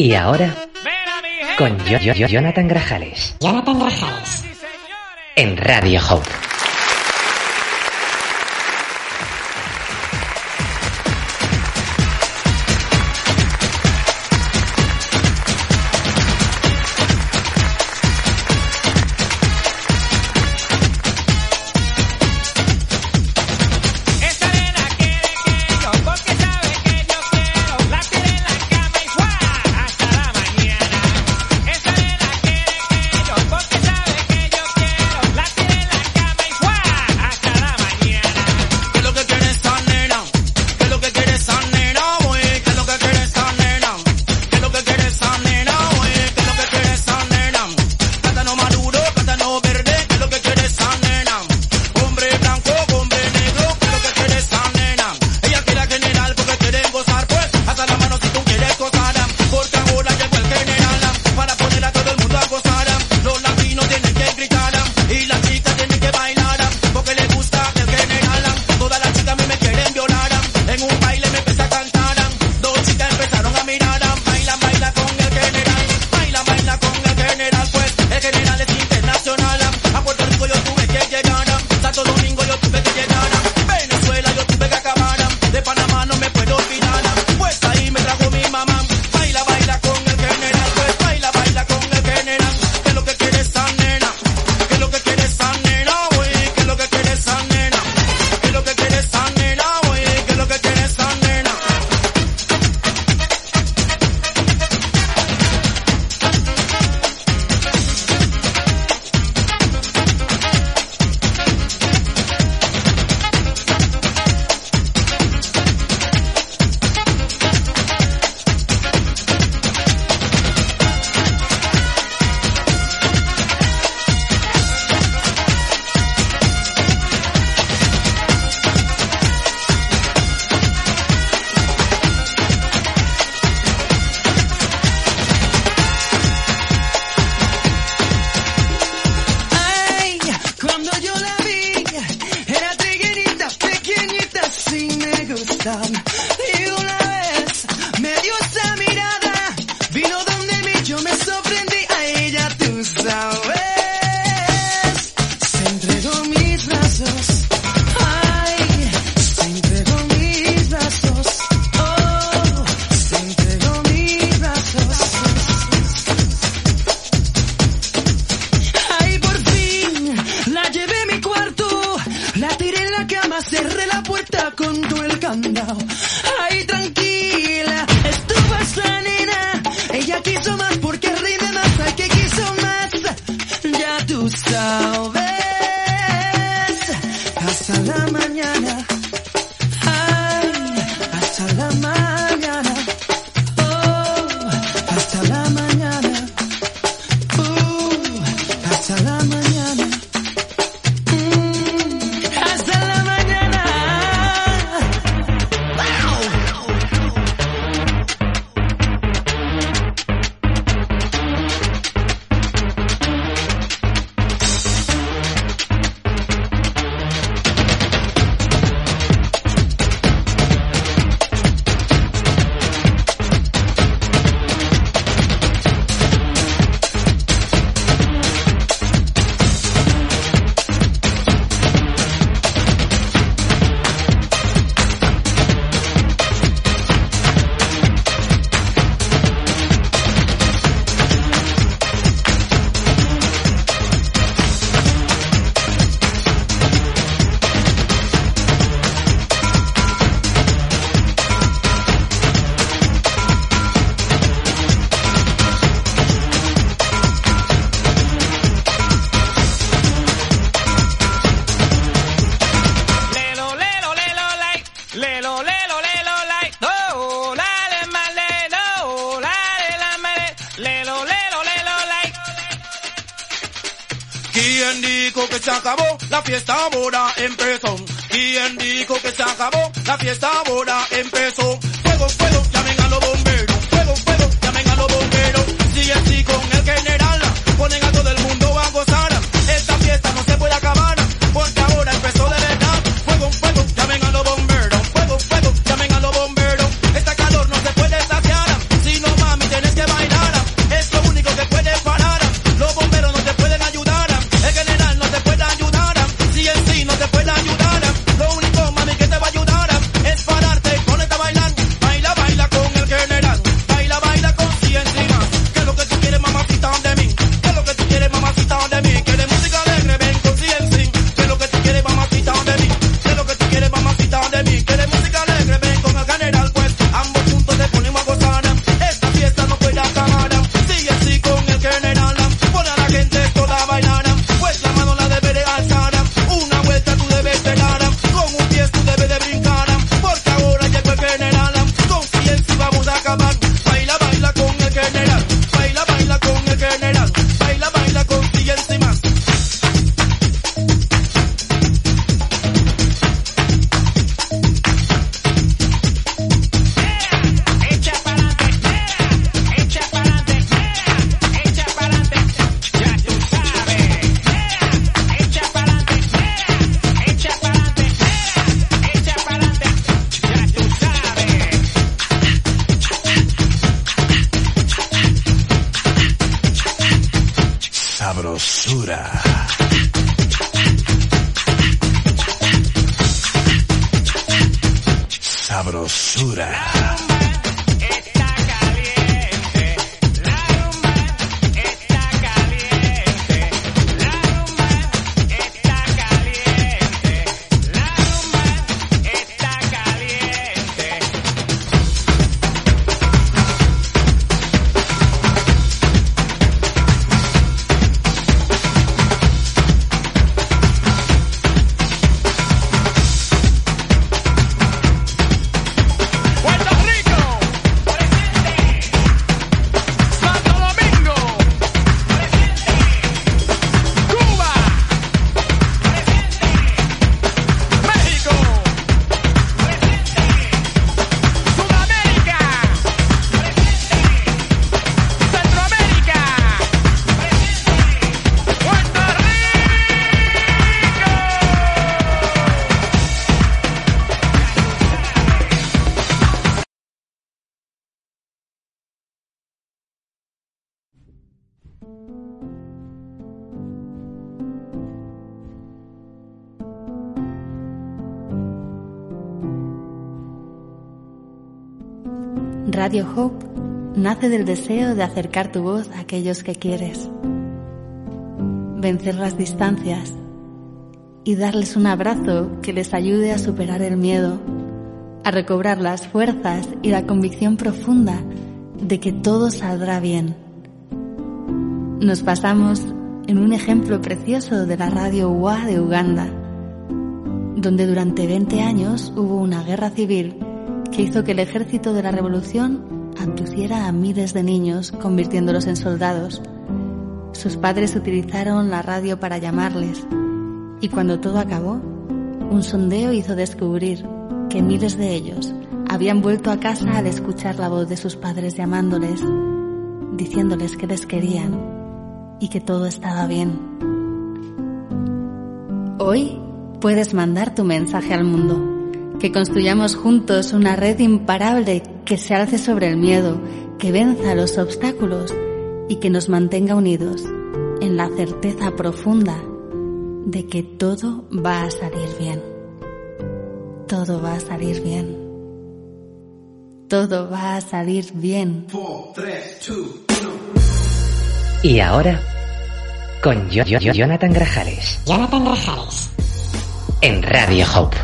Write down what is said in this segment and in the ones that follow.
Y ahora, con yo, yo, yo, Jonathan Grajales. Jonathan Grajales. En Radio Hope. Radio Hope nace del deseo de acercar tu voz a aquellos que quieres, vencer las distancias y darles un abrazo que les ayude a superar el miedo, a recobrar las fuerzas y la convicción profunda de que todo saldrá bien. Nos pasamos en un ejemplo precioso de la radio UA de Uganda, donde durante 20 años hubo una guerra civil que hizo que el ejército de la revolución abduciera a miles de niños, convirtiéndolos en soldados. Sus padres utilizaron la radio para llamarles, y cuando todo acabó, un sondeo hizo descubrir que miles de ellos habían vuelto a casa al escuchar la voz de sus padres llamándoles, diciéndoles que les querían y que todo estaba bien. Hoy puedes mandar tu mensaje al mundo que construyamos juntos una red imparable que se alce sobre el miedo, que venza los obstáculos y que nos mantenga unidos en la certeza profunda de que todo va a salir bien. Todo va a salir bien. Todo va a salir bien. Y ahora, con yo, yo- yo- Jonathan Grajales. Jonathan Grajales. En Radio Hope.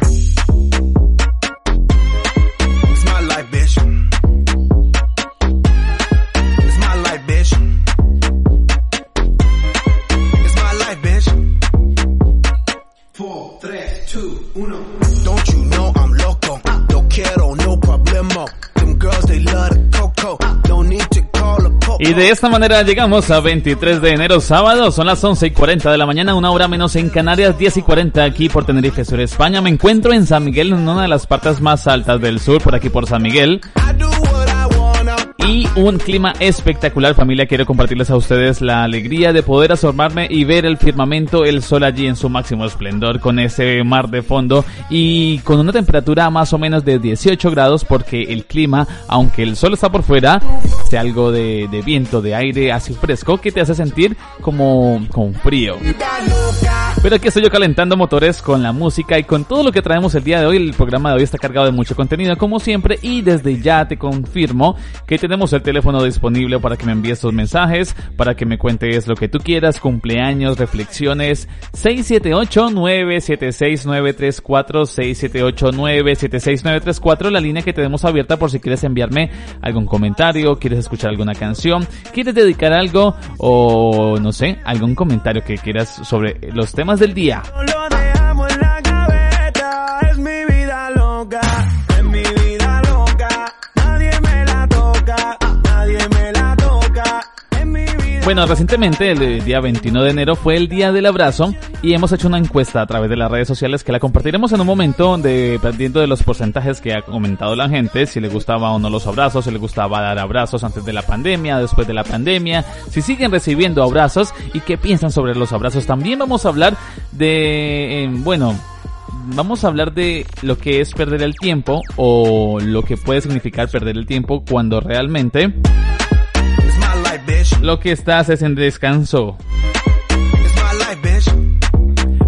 Y de esta manera llegamos a 23 de enero, sábado. Son las 11 y 40 de la mañana, una hora menos en Canarias, 10 y 40 aquí por Tenerife Sur, España. Me encuentro en San Miguel, en una de las partes más altas del sur, por aquí por San Miguel. Y un clima espectacular, familia. Quiero compartirles a ustedes la alegría de poder asomarme y ver el firmamento, el sol allí en su máximo esplendor, con ese mar de fondo y con una temperatura más o menos de 18 grados, porque el clima, aunque el sol está por fuera, hace algo de, de viento, de aire así fresco que te hace sentir como con frío. Pero aquí estoy yo calentando motores con la música y con todo lo que traemos el día de hoy. El programa de hoy está cargado de mucho contenido como siempre y desde ya te confirmo que tenemos el teléfono disponible para que me envíes tus mensajes, para que me cuentes lo que tú quieras, cumpleaños, reflexiones. 678-976-934, 678-976-934, la línea que tenemos abierta por si quieres enviarme algún comentario, quieres escuchar alguna canción, quieres dedicar algo o no sé, algún comentario que quieras sobre los temas del día. Bueno, recientemente, el día 21 de enero, fue el Día del Abrazo y hemos hecho una encuesta a través de las redes sociales que la compartiremos en un momento dependiendo de los porcentajes que ha comentado la gente, si le gustaba o no los abrazos, si le gustaba dar abrazos antes de la pandemia, después de la pandemia, si siguen recibiendo abrazos y qué piensan sobre los abrazos. También vamos a hablar de, eh, bueno, vamos a hablar de lo que es perder el tiempo o lo que puede significar perder el tiempo cuando realmente lo que estás es en descanso.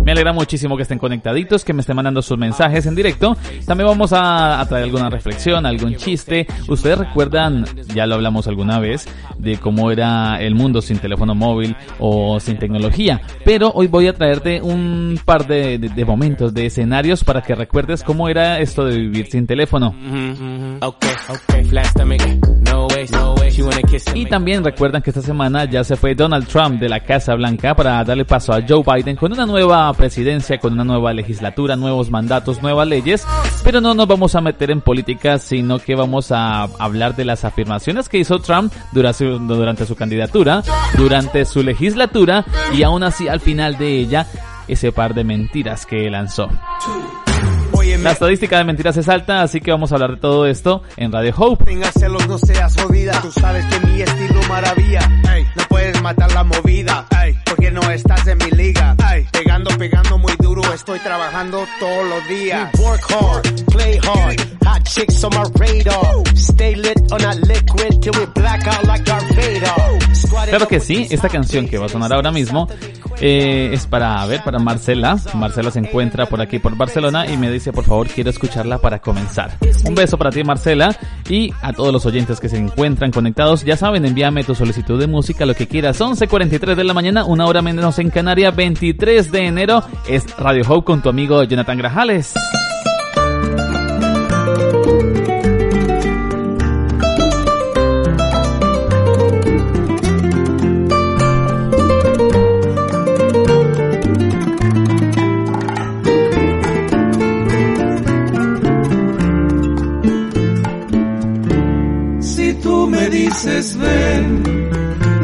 Me alegra muchísimo que estén conectaditos, que me estén mandando sus mensajes en directo. También vamos a, a traer alguna reflexión, algún chiste. Ustedes recuerdan, ya lo hablamos alguna vez, de cómo era el mundo sin teléfono móvil o sin tecnología. Pero hoy voy a traerte un par de, de- de momentos, de escenarios para que recuerdes cómo era esto de vivir sin teléfono. Kiss Y también recuerdan que esta semana ya se fue Donald Trump de la Casa Blanca para darle paso a Joe Biden con una nueva presidencia, con una nueva legislatura, nuevos mandatos, nuevas leyes. Pero no nos vamos a meter en política, sino que vamos a hablar de las afirmaciones que hizo Trump durante su, durante su candidatura, durante su legislatura y aún así al final de ella ese par de mentiras que lanzó. La estadística de mentiras es alta, así que vamos a hablar de todo esto en Radio Hope. Celos, no seas jodida. Tú sabes que mi estilo maravilla. Ey, no puedes matar la movida. Ey, porque no estás en mi liga. Ey, pegando, pegando muy. Estoy trabajando todos los días. Work hard, play hard. Hot chicks on my radar. Stay lit on that liquid till we black out like Vader. Squad Claro que sí, esta canción que va a sonar ahora mismo eh, es para, a ver, para Marcela. Marcela se encuentra por aquí por Barcelona y me dice, por favor, quiero escucharla para comenzar. Un beso para ti, Marcela, y a todos los oyentes que se encuentran conectados. Ya saben, envíame tu solicitud de música, lo que quieras. 11.43 de la mañana, una hora menos en Canarias, 23 de enero. Es Radio Hope con tu amigo Jonathan Grajales. Si tú me dices ven,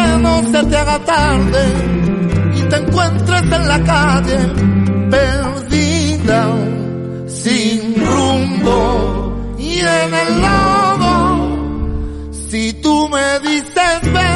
que no se te haga tarde y te encuentres en la calle perdida, sin rumbo y en el lodo. Si tú me dices ven,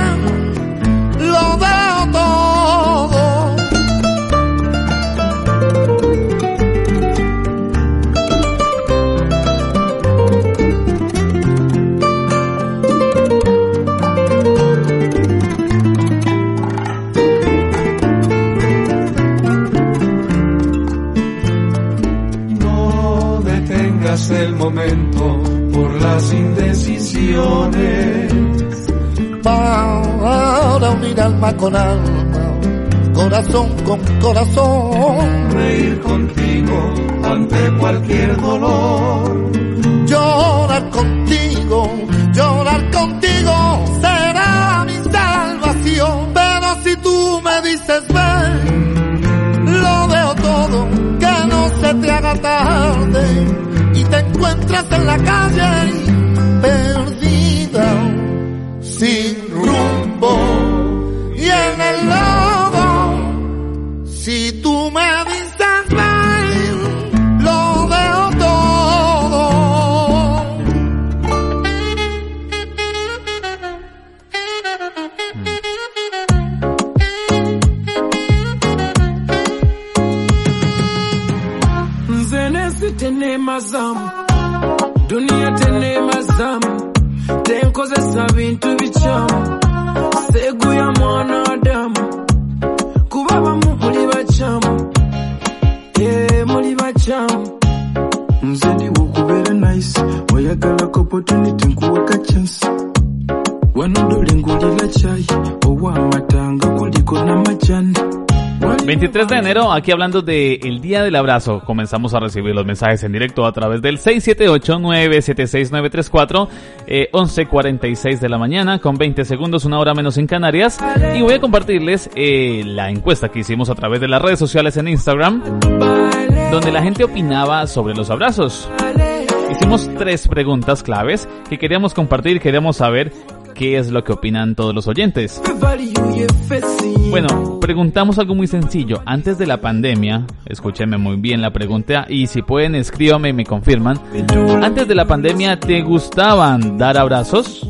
tengas el momento por las indecisiones. Para unir alma con alma, corazón con corazón. Reír contigo ante cualquier dolor. Llorar contigo, llorar contigo será mi salvación. Pero si tú me dices ven, lo veo todo, que no se te haga tarde te encuentras en la calle tenkozesa bintu bikyamu seeguya mwana adamu kuba bamu muli bakyamu ee muli bakyamu nze ndiwo okubeera nice oyagalako opportunity nkuwaka chance wano dole ngulira kyayi ow'amatanga kuliko n'amajani 23 de enero, aquí hablando de el Día del Abrazo, comenzamos a recibir los mensajes en directo a través del 678-976-934, eh, 11.46 de la mañana, con 20 segundos, una hora menos en Canarias. Y voy a compartirles eh, la encuesta que hicimos a través de las redes sociales en Instagram, donde la gente opinaba sobre los abrazos. Hicimos tres preguntas claves que queríamos compartir, queríamos saber qué es lo que opinan todos los oyentes. Bueno, preguntamos algo muy sencillo. Antes de la pandemia, escúchenme muy bien la pregunta y si pueden escríbanme y me confirman. Antes de la pandemia, ¿te gustaban dar abrazos?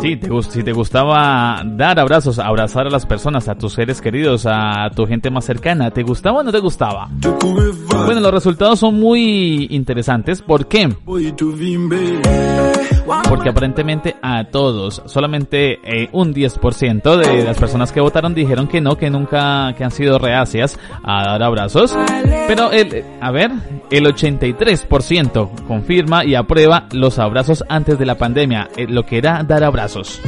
Sí, te, si te gustaba dar abrazos, abrazar a las personas, a tus seres queridos, a tu gente más cercana, ¿te gustaba o no te gustaba? Bueno, los resultados son muy interesantes. ¿Por qué? Porque aparentemente a todos, solamente eh, un 10% de las personas que votaron dijeron que no, que nunca, que han sido reacias a dar abrazos. Pero el, a ver, el 83% confirma y aprueba los abrazos antes de la pandemia, eh, lo que era dar abrazos.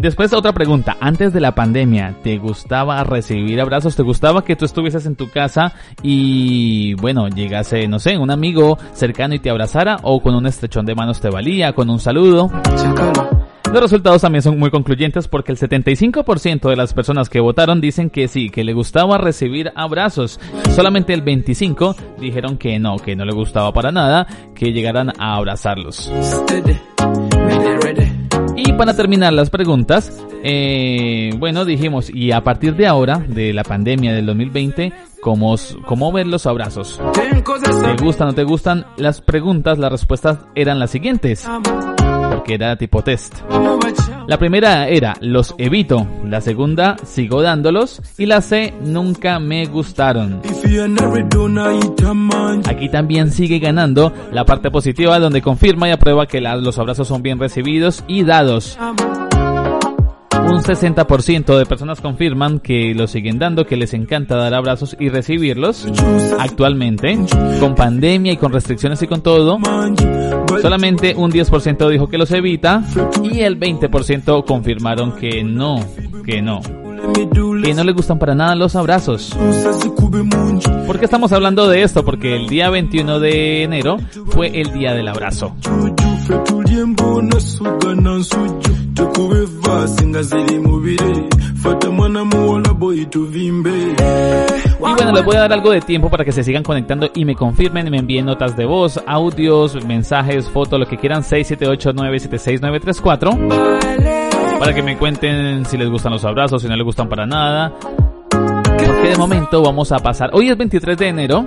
Después otra pregunta, antes de la pandemia, ¿te gustaba recibir abrazos? ¿Te gustaba que tú estuvieses en tu casa y, bueno, llegase, no sé, un amigo cercano y te abrazara o con un estrechón de manos te valía, con un saludo? Los resultados también son muy concluyentes porque el 75% de las personas que votaron dicen que sí, que le gustaba recibir abrazos. Solamente el 25% dijeron que no, que no le gustaba para nada que llegaran a abrazarlos. Y para terminar las preguntas, eh, bueno, dijimos, y a partir de ahora, de la pandemia del 2020, ¿cómo, cómo ver los abrazos? ¿Te gustan o no te gustan? Las preguntas, las respuestas eran las siguientes, porque era tipo test. La primera era, los evito. La segunda, sigo dándolos. Y la C, nunca me gustaron. Aquí también sigue ganando la parte positiva donde confirma y aprueba que los abrazos son bien recibidos y dados. Un 60% de personas confirman que lo siguen dando, que les encanta dar abrazos y recibirlos. Actualmente, con pandemia y con restricciones y con todo, solamente un 10% dijo que los evita y el 20% confirmaron que no, que no. Que no les gustan para nada los abrazos. ¿Por qué estamos hablando de esto? Porque el día 21 de enero fue el día del abrazo. Y bueno, les voy a dar algo de tiempo para que se sigan conectando y me confirmen y me envíen notas de voz, audios, mensajes, fotos, lo que quieran, 678-976-934. Para que me cuenten si les gustan los abrazos, si no les gustan para nada. Porque de momento vamos a pasar. Hoy es 23 de enero.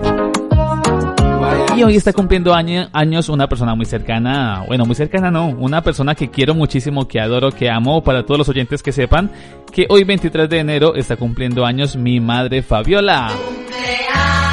Y hoy está cumpliendo año- años una persona muy cercana, bueno, muy cercana no, una persona que quiero muchísimo, que adoro, que amo, para todos los oyentes que sepan que hoy 23 de enero está cumpliendo años mi madre Fabiola. Cumpleaños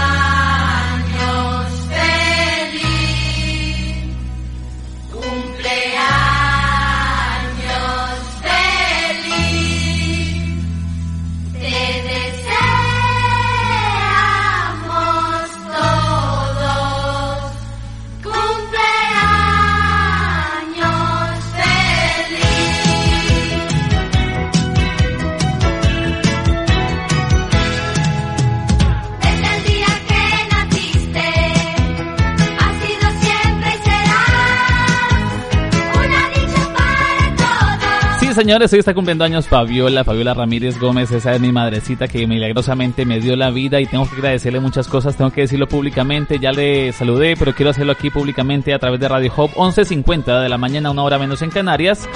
señores, hoy está cumpliendo años Fabiola, Fabiola Ramírez Gómez, esa es mi madrecita que milagrosamente me dio la vida y tengo que agradecerle muchas cosas, tengo que decirlo públicamente, ya le saludé, pero quiero hacerlo aquí públicamente a través de Radio Hop, 11.50 de la mañana, una hora menos en Canarias.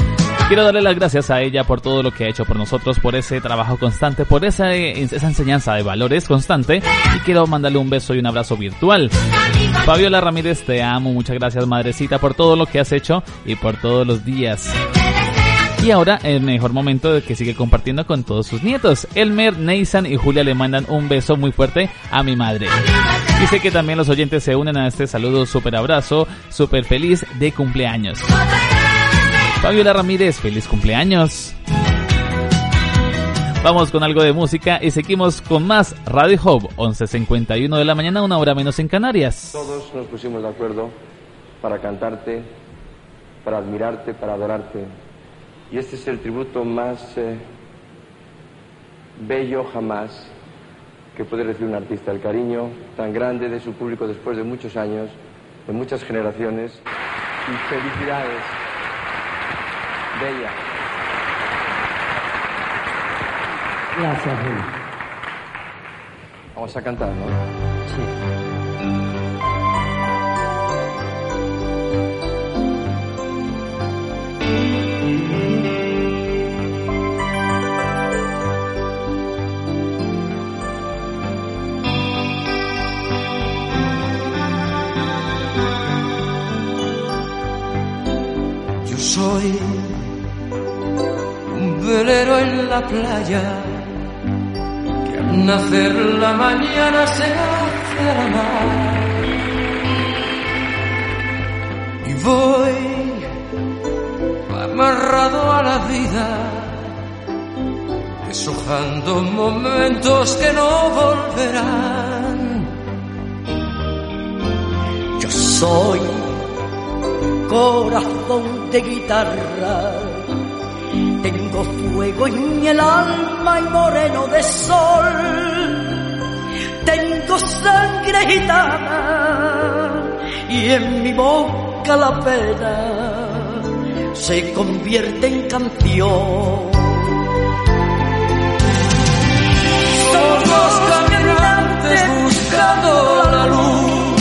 Quiero darle las gracias a ella por todo lo que ha hecho por nosotros, por ese trabajo constante, por esa, esa enseñanza de valores constante y quiero mandarle un beso y un abrazo virtual. Fabiola Ramírez, te amo, muchas gracias madrecita por todo lo que has hecho y por todos los días. Y ahora el mejor momento de que sigue compartiendo con todos sus nietos. Elmer, Nathan y Julia le mandan un beso muy fuerte a mi madre. Dice que también los oyentes se unen a este saludo súper abrazo, súper feliz de cumpleaños. Fabiola Ramírez, feliz cumpleaños. Vamos con algo de música y seguimos con más Radio Hub, 11.51 de la mañana, una hora menos en Canarias. Todos nos pusimos de acuerdo para cantarte, para admirarte, para adorarte. Y este es el tributo más eh, bello jamás que puede recibir un artista. El cariño tan grande de su público después de muchos años, de muchas generaciones. Y felicidades. Bella. Gracias, Julio. Vamos a cantar, ¿no? Yo la playa que al nacer la mañana se hace a la mar. Y voy amarrado a la vida, deshojando momentos que no volverán. Yo soy corazón de guitarra. Fuego en el alma y moreno de sol. Tengo sangre gitana y en mi boca la pena se convierte en canción. Somos caminantes buscando la luz.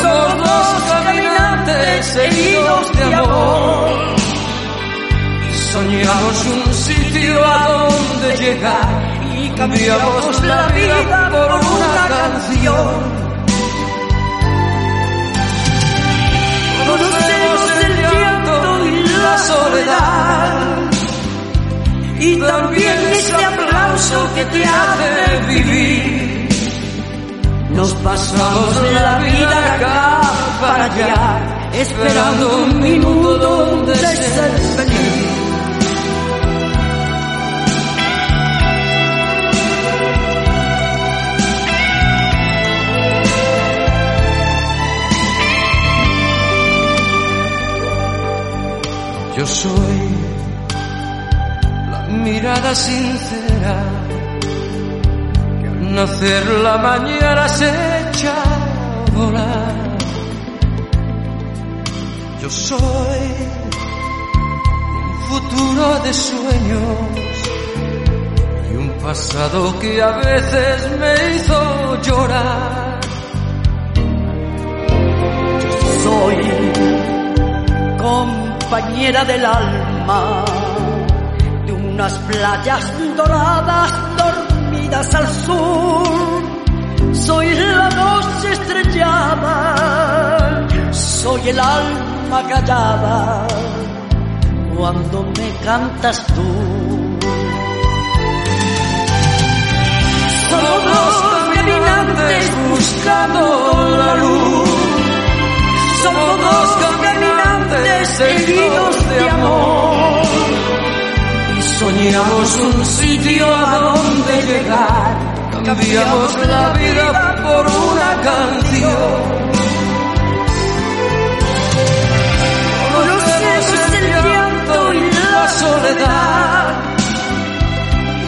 Somos caminantes heridos de amor. Soñamos un sitio a donde llegar. Y cambiamos la vida por una canción. Conocemos el llanto y la soledad. Y también ese aplauso que te hace vivir. Nos pasamos la vida acá para allá, esperando un minuto donde ser feliz. Yo soy la mirada sincera que al nacer la mañana se echa a volar. Yo soy un futuro de sueños y un pasado que a veces me hizo llorar. Soy compañera del alma de unas playas doradas dormidas al sur. Soy la noche estrellada, soy el alma callada cuando me cantas tú. Soñamos un sitio a donde llegar. Cambiamos la vida por una canción. Conocemos el llanto y la soledad.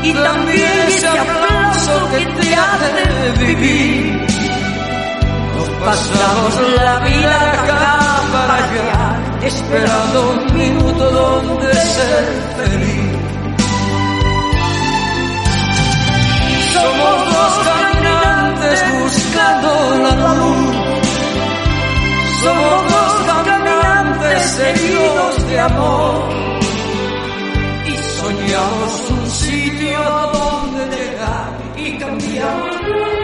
Y también ese aplauso que te hace vivir. Nos pasamos la vida acá para allá, esperando un minuto donde ser feliz. Somos dos caminantes buscando la luz. Somos dos caminantes heridos de amor. Y soñamos un sitio a donde llegar y cambiamos.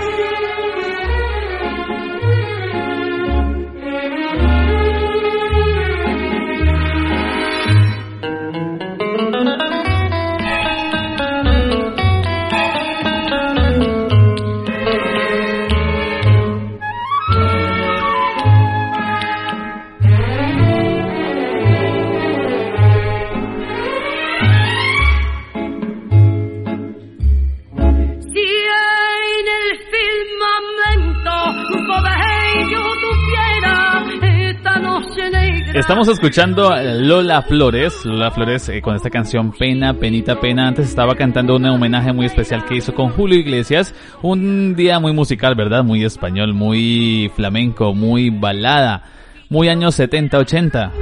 Estamos escuchando Lola Flores, Lola Flores eh, con esta canción Pena, Penita, Pena. Antes estaba cantando un homenaje muy especial que hizo con Julio Iglesias. Un día muy musical, ¿verdad? Muy español, muy flamenco, muy balada. Muy años 70, 80.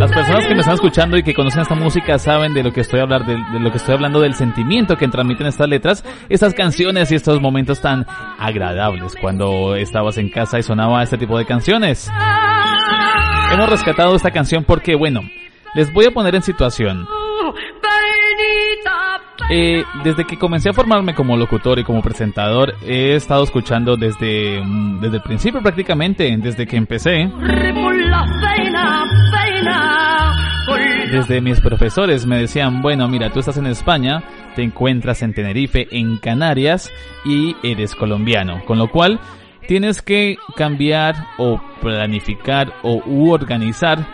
Las personas que me están escuchando y que conocen esta música saben de lo que estoy hablando, de, de lo que estoy hablando del sentimiento que transmiten estas letras, estas canciones y estos momentos tan agradables cuando estabas en casa y sonaba este tipo de canciones. Hemos rescatado esta canción porque, bueno, les voy a poner en situación. Eh, desde que comencé a formarme como locutor y como presentador, he estado escuchando desde, mm, desde el principio prácticamente, desde que empecé. Desde mis profesores me decían, bueno, mira, tú estás en España, te encuentras en Tenerife, en Canarias y eres colombiano, con lo cual tienes que cambiar o planificar o u organizar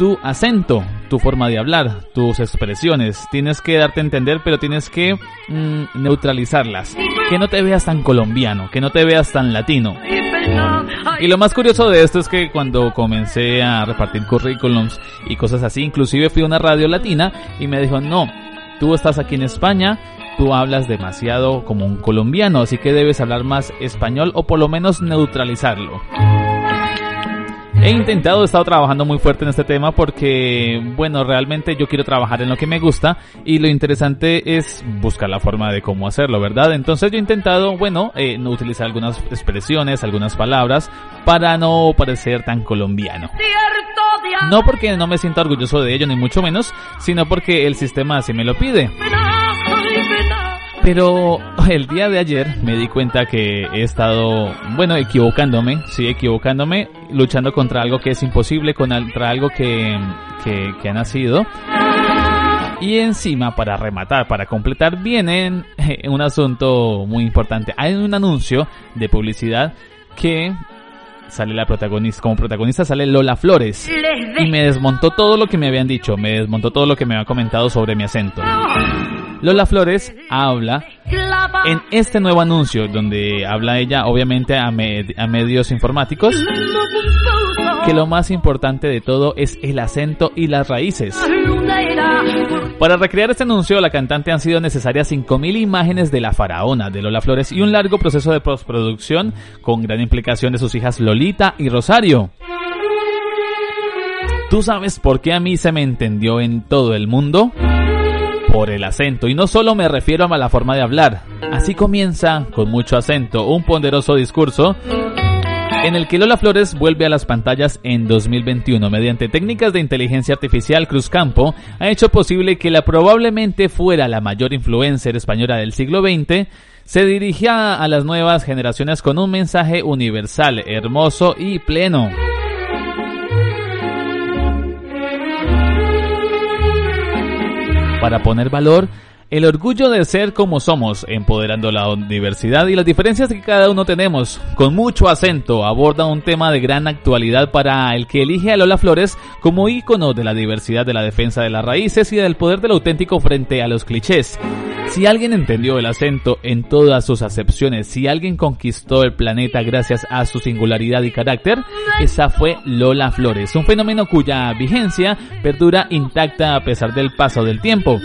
tu acento, tu forma de hablar, tus expresiones. Tienes que darte a entender, pero tienes que mm, neutralizarlas. Que no te veas tan colombiano, que no te veas tan latino. Y lo más curioso de esto es que cuando comencé a repartir currículums y cosas así, inclusive fui a una radio latina y me dijo, no, tú estás aquí en España, tú hablas demasiado como un colombiano, así que debes hablar más español o por lo menos neutralizarlo. He intentado, he estado trabajando muy fuerte en este tema porque, bueno, realmente yo quiero trabajar en lo que me gusta y lo interesante es buscar la forma de cómo hacerlo, ¿verdad? Entonces yo he intentado, bueno, eh, no utilizar algunas expresiones, algunas palabras para no parecer tan colombiano. No porque no me sienta orgulloso de ello, ni mucho menos, sino porque el sistema así me lo pide. Pero el día de ayer me di cuenta que he estado, bueno, equivocándome, sí, equivocándome, luchando contra algo que es imposible, contra algo que, que, que ha nacido. Y encima, para rematar, para completar, viene un asunto muy importante. Hay un anuncio de publicidad que sale la protagonista, como protagonista sale Lola Flores. Y me desmontó todo lo que me habían dicho, me desmontó todo lo que me habían comentado sobre mi acento. Lola Flores habla en este nuevo anuncio donde habla ella obviamente a, med- a medios informáticos que lo más importante de todo es el acento y las raíces. Para recrear este anuncio, la cantante han sido necesarias 5.000 imágenes de la faraona de Lola Flores y un largo proceso de postproducción con gran implicación de sus hijas Lolita y Rosario. ¿Tú sabes por qué a mí se me entendió en todo el mundo? Por el acento, y no solo me refiero a la forma de hablar. Así comienza, con mucho acento, un ponderoso discurso en el que Lola Flores vuelve a las pantallas en 2021 mediante técnicas de inteligencia artificial Cruzcampo ha hecho posible que la probablemente fuera la mayor influencer española del siglo XX se dirigía a las nuevas generaciones con un mensaje universal, hermoso y pleno. Para poner valor el orgullo de ser como somos, empoderando la diversidad y las diferencias que cada uno tenemos. Con mucho acento aborda un tema de gran actualidad para el que elige a Lola Flores como ícono de la diversidad, de la defensa de las raíces y del poder del auténtico frente a los clichés. Si alguien entendió el acento en todas sus acepciones, si alguien conquistó el planeta gracias a su singularidad y carácter, esa fue Lola Flores, un fenómeno cuya vigencia perdura intacta a pesar del paso del tiempo.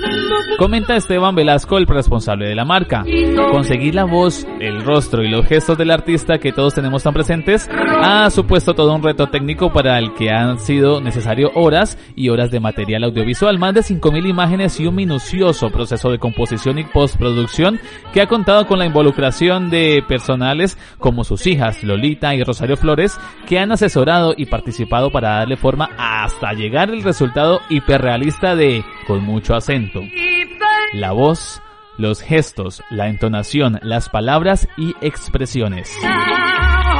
Comenta Esteban Velasco, el responsable de la marca. Conseguir la voz, el rostro y los gestos del artista que todos tenemos tan presentes ha supuesto todo un reto técnico para el que han sido necesario horas y horas de material audiovisual, más de 5.000 imágenes y un minucioso proceso de composición y postproducción que ha contado con la involucración de personales como sus hijas Lolita y Rosario Flores que han asesorado y participado para darle forma hasta llegar el resultado hiperrealista de Con mucho acento. La voz, los gestos, la entonación, las palabras y expresiones.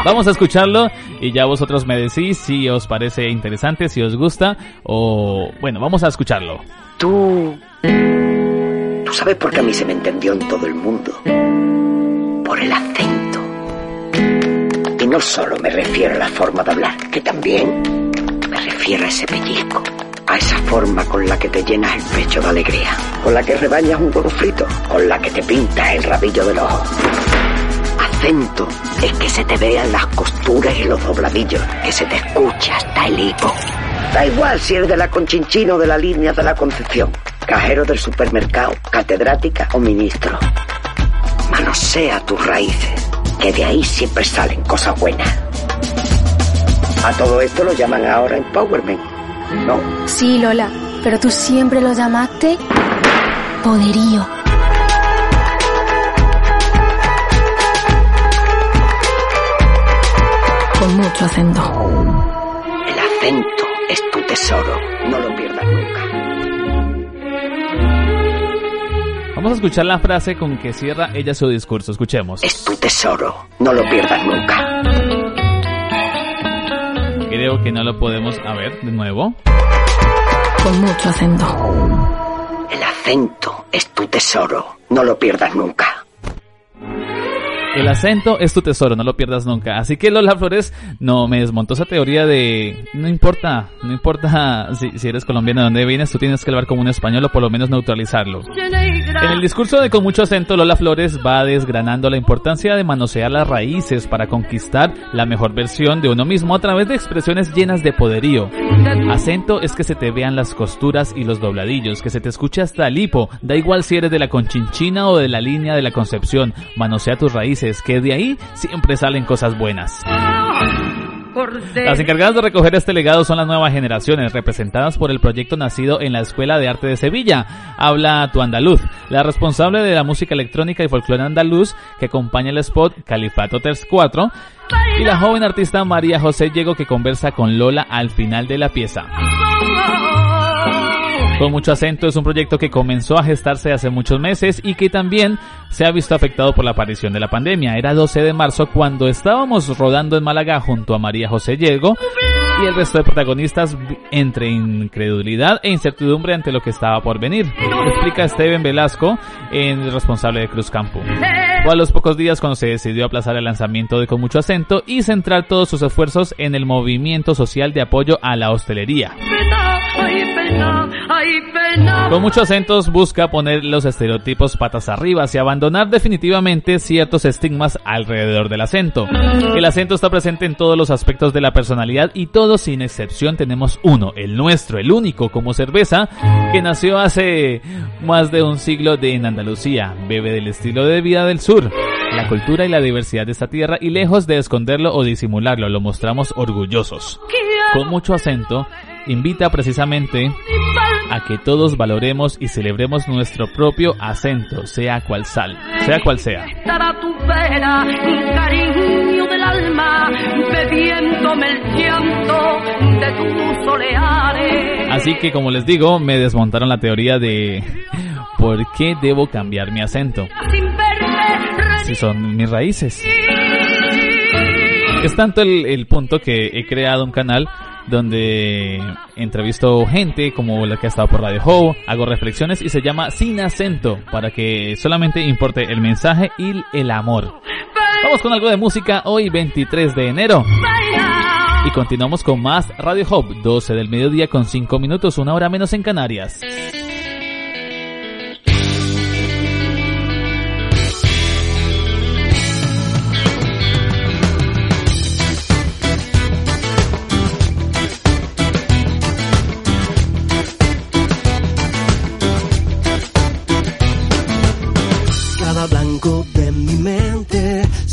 Vamos a escucharlo y ya vosotros me decís si os parece interesante, si os gusta o... Bueno, vamos a escucharlo. Tú... Tú sabes por qué a mí se me entendió en todo el mundo. Por el acento. Y no solo me refiero a la forma de hablar, que también me refiero a ese pellizco. Esa forma con la que te llenas el pecho de alegría. Con la que rebañas un huevo frito. Con la que te pintas el rabillo del ojo. Acento es que se te vean las costuras y los dobladillos. Que se te escucha hasta el hipo. Da igual si eres de la Conchinchina o de la línea de la Concepción. Cajero del supermercado, catedrática o ministro. Manosea tus raíces, que de ahí siempre salen cosas buenas. A todo esto lo llaman ahora empowerment, ¿no? Sí, Lola, pero tú siempre lo llamaste poderío. Con mucho acento. El acento es tu tesoro, no lo pierdas nunca. Vamos a escuchar la frase con que cierra ella su discurso. Escuchemos. Es tu tesoro, no lo pierdas nunca. Creo que no lo podemos... A ver, de nuevo. Con mucho acento. El acento es tu tesoro, no lo pierdas nunca. El acento es tu tesoro, no lo pierdas nunca. Así que Lola Flores no me desmontó esa teoría de no importa, no importa si, eres colombiano de dónde vienes, tú tienes que hablar como un español o por lo menos neutralizarlo. En el discurso de Con mucho acento, Lola Flores va desgranando la importancia de manosear las raíces para conquistar la mejor versión de uno mismo a través de expresiones llenas de poderío. Acento es que se te vean las costuras y los dobladillos, que se te escuche hasta el hipo, da igual si eres de la Conchinchina o de la línea de la Concepción, manosea tus raíces, que de ahí siempre salen cosas buenas. Las encargadas de recoger este legado son las nuevas generaciones, representadas por el proyecto nacido en la Escuela de Arte de Sevilla. Habla Tu Andaluz, la responsable de la música electrónica y folclore andaluz que acompaña el spot Califato Ters 4 y la joven artista María José Diego que conversa con Lola al final de la pieza. Con mucho acento es un proyecto que comenzó a gestarse hace muchos meses y que también se ha visto afectado por la aparición de la pandemia. Era 12 de marzo cuando estábamos rodando en Málaga junto a María José Diego y el resto de protagonistas entre incredulidad e incertidumbre ante lo que estaba por venir. Explica Steven Velasco, el responsable de Cruz Campo. Fue a los pocos días cuando se decidió aplazar el lanzamiento de Con mucho acento y centrar todos sus esfuerzos en el movimiento social de apoyo a la hostelería. Con muchos acentos busca poner los estereotipos patas arriba y abandonar definitivamente ciertos estigmas alrededor del acento. El acento está presente en todos los aspectos de la personalidad y todos sin excepción tenemos uno, el nuestro, el único como cerveza, que nació hace más de un siglo en Andalucía, bebe del estilo de vida del sur la cultura y la diversidad de esta tierra y lejos de esconderlo o disimularlo, lo mostramos orgullosos. Con mucho acento, invita precisamente a que todos valoremos y celebremos nuestro propio acento, sea cual sal, sea cual sea. Así que como les digo, me desmontaron la teoría de por qué debo cambiar mi acento. Si son mis raíces. Es tanto el, el punto que he creado un canal donde entrevisto gente como la que ha estado por Radio Ho, hago reflexiones y se llama Sin Acento, para que solamente importe el mensaje y el amor. Vamos con algo de música hoy 23 de enero. Y continuamos con más Radio Hub, 12 del mediodía con 5 minutos, una hora menos en Canarias.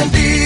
no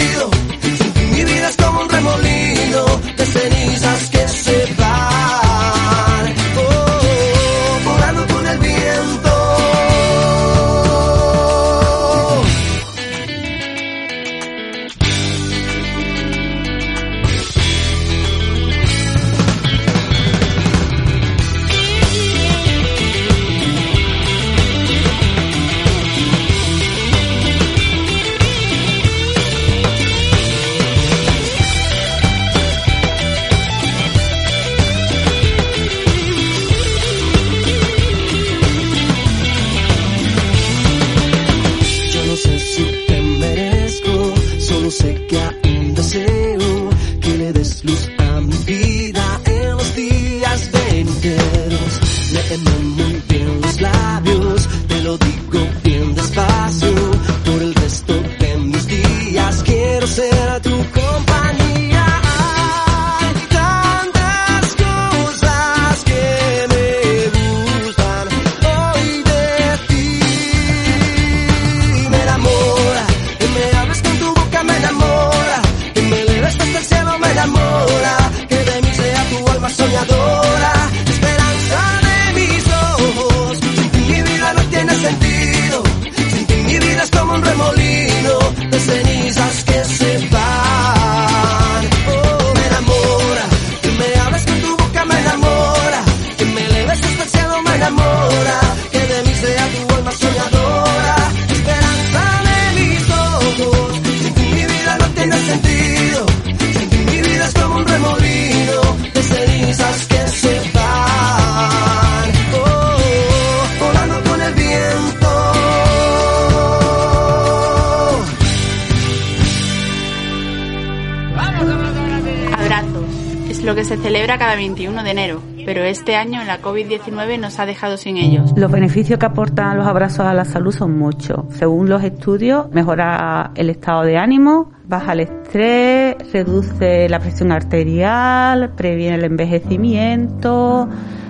COVID-19 nos ha dejado sin ellos. Los beneficios que aportan los abrazos a la salud son muchos. Según los estudios, mejora el estado de ánimo, baja el estrés, reduce la presión arterial, previene el envejecimiento,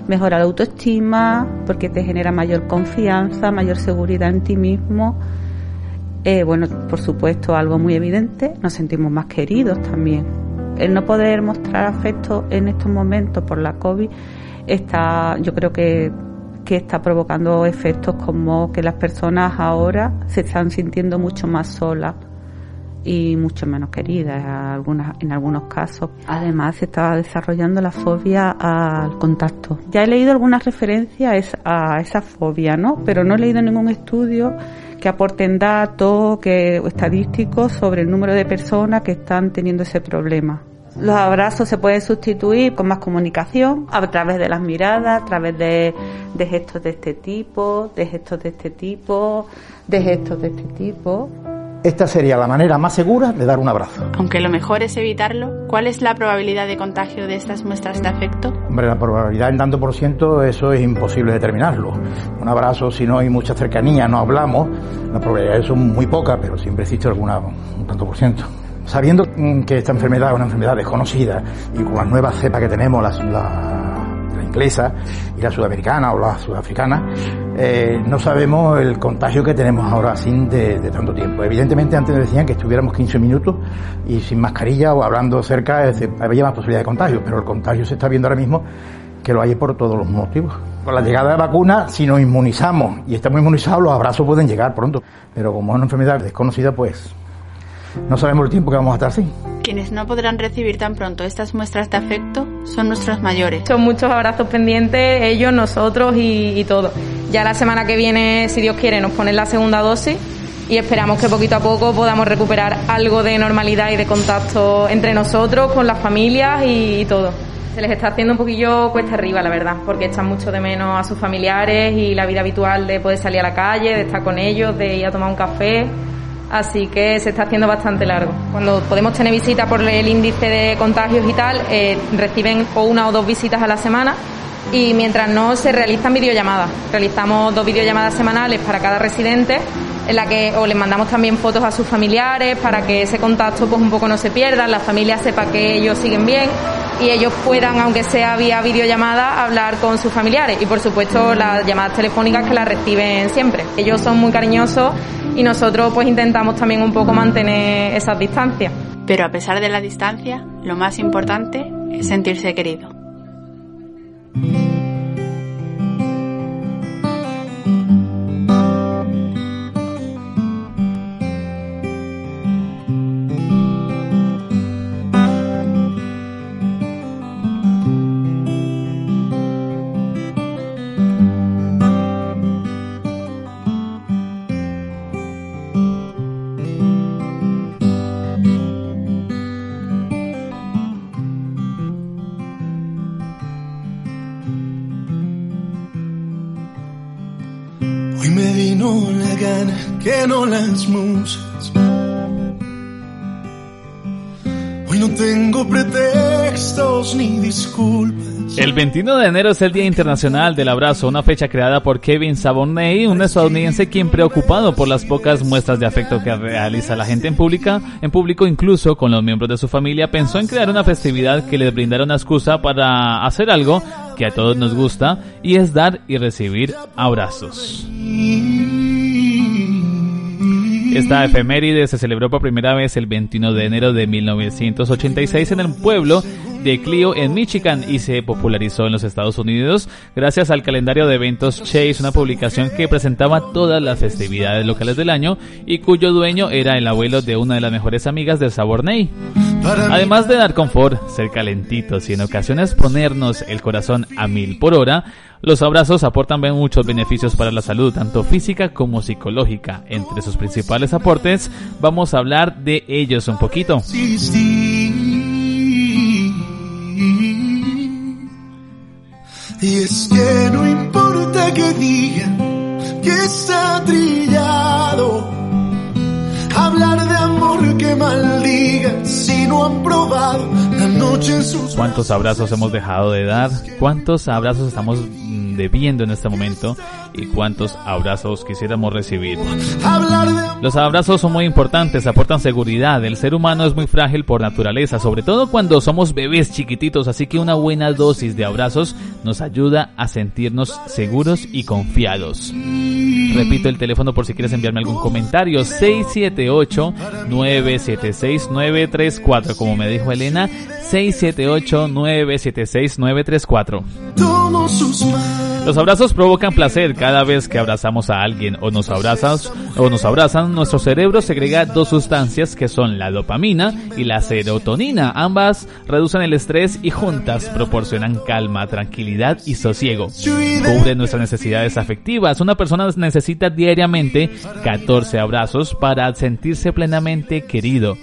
mejora la autoestima porque te genera mayor confianza, mayor seguridad en ti mismo. Eh, bueno, por supuesto, algo muy evidente, nos sentimos más queridos también. El no poder mostrar afecto en estos momentos por la COVID está, yo creo que, que está provocando efectos como que las personas ahora se están sintiendo mucho más solas y mucho menos queridas algunas, en algunos casos. Además, se está desarrollando la fobia al contacto. Ya he leído algunas referencias a esa fobia, ¿no? Pero no he leído ningún estudio que aporten datos que, estadísticos sobre el número de personas que están teniendo ese problema. Los abrazos se pueden sustituir con más comunicación a través de las miradas, a través de, de gestos de este tipo, de gestos de este tipo, de gestos de este tipo. Esta sería la manera más segura de dar un abrazo. Aunque lo mejor es evitarlo, ¿cuál es la probabilidad de contagio de estas muestras de afecto? Hombre, la probabilidad en tanto por ciento, eso es imposible determinarlo. Un abrazo, si no hay mucha cercanía, no hablamos, la probabilidad es muy poca, pero siempre existe alguna, un tanto por ciento. Sabiendo que esta enfermedad es una enfermedad desconocida y con las nuevas cepas que tenemos, la, inglesa y la sudamericana o la sudafricana, eh, no sabemos el contagio que tenemos ahora sin de, tanto tiempo. Evidentemente antes decían que estuviéramos 15 minutos y sin mascarilla o hablando cerca había más posibilidad de contagio, pero el contagio se está viendo ahora mismo que lo hay por todos los motivos. Con la llegada de la vacuna, si nos inmunizamos y estamos inmunizados, los abrazos pueden llegar pronto. Pero como es una enfermedad desconocida, pues no sabemos el tiempo que vamos a estar así. Quienes no podrán recibir tan pronto estas muestras de afecto son nuestros mayores. Son muchos abrazos pendientes, ellos, nosotros y, y todo. Ya la semana que viene, si Dios quiere, nos ponen la segunda dosis y esperamos que poquito a poco podamos recuperar algo de normalidad y de contacto entre nosotros, con las familias y, y todo. Se les está haciendo un poquillo cuesta arriba, la verdad, porque echan mucho de menos a sus familiares y la vida habitual de poder salir a la calle, de estar con ellos, de ir a tomar un café. Así que se está haciendo bastante largo. Cuando podemos tener visitas por el índice de contagios y tal, eh, reciben una o dos visitas a la semana y mientras no se realizan videollamadas. Realizamos dos videollamadas semanales para cada residente en la que o les mandamos también fotos a sus familiares para que ese contacto pues un poco no se pierda, la familia sepa que ellos siguen bien y ellos puedan, aunque sea vía videollamada, hablar con sus familiares y por supuesto las llamadas telefónicas que las reciben siempre. Ellos son muy cariñosos y nosotros pues intentamos también un poco mantener esas distancias. Pero a pesar de la distancia, lo más importante es sentirse querido. Hoy me vino la gana que no las musas. Hoy no tengo pretextos ni disculpas. El 21 de enero es el Día Internacional del Abrazo, una fecha creada por Kevin Saboney, un estadounidense quien preocupado por las pocas muestras de afecto que realiza la gente en pública, en público incluso con los miembros de su familia, pensó en crear una festividad que les brindara una excusa para hacer algo que a todos nos gusta y es dar y recibir abrazos. Esta efeméride se celebró por primera vez el 21 de enero de 1986 en el pueblo de Clio en Michigan y se popularizó en los Estados Unidos gracias al calendario de eventos Chase, una publicación que presentaba todas las festividades locales del año y cuyo dueño era el abuelo de una de las mejores amigas del Saborney. Además de dar confort, ser calentitos y en ocasiones ponernos el corazón a mil por hora, los abrazos aportan muchos beneficios para la salud, tanto física como psicológica. Entre sus principales aportes, vamos a hablar de ellos un poquito. Y es que no importa que digan que está trillado. Hablar de no probado ¿Cuántos abrazos hemos dejado de dar? ¿Cuántos abrazos estamos mm, debiendo en este momento? ¿Y cuántos abrazos quisiéramos recibir? Los abrazos son muy importantes, aportan seguridad. El ser humano es muy frágil por naturaleza, sobre todo cuando somos bebés chiquititos, así que una buena dosis de abrazos nos ayuda a sentirnos seguros y confiados. Repito el teléfono por si quieres enviarme algún comentario. 678-976-934. Como me dijo Elena, 678-976-934. Los abrazos provocan placer cada vez que abrazamos a alguien o nos abrazas o nos abrazan, nuestro cerebro segrega dos sustancias que son la dopamina y la serotonina. Ambas reducen el estrés y juntas proporcionan calma, tranquilidad y sosiego. Cubren nuestras necesidades afectivas. Una persona necesita diariamente 14 abrazos para sentirse plenamente querido.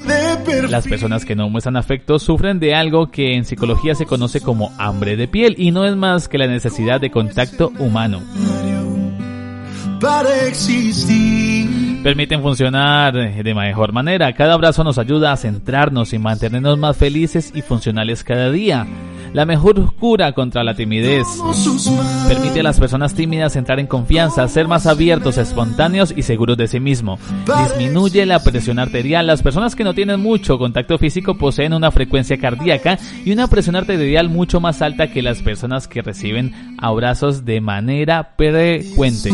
Las personas que no muestran afecto sufren de algo que en psicología se conoce como hambre de piel y no es más que la necesidad de contacto humano. para existir. Permiten funcionar de mejor manera. Cada abrazo nos ayuda a centrarnos y mantenernos más felices y funcionales cada día. La mejor cura contra la timidez permite a las personas tímidas entrar en confianza, ser más abiertos, espontáneos y seguros de sí mismo. Disminuye la presión arterial. Las personas que no tienen mucho contacto físico poseen una frecuencia cardíaca y una presión arterial mucho más alta que las personas que reciben abrazos de manera frecuente.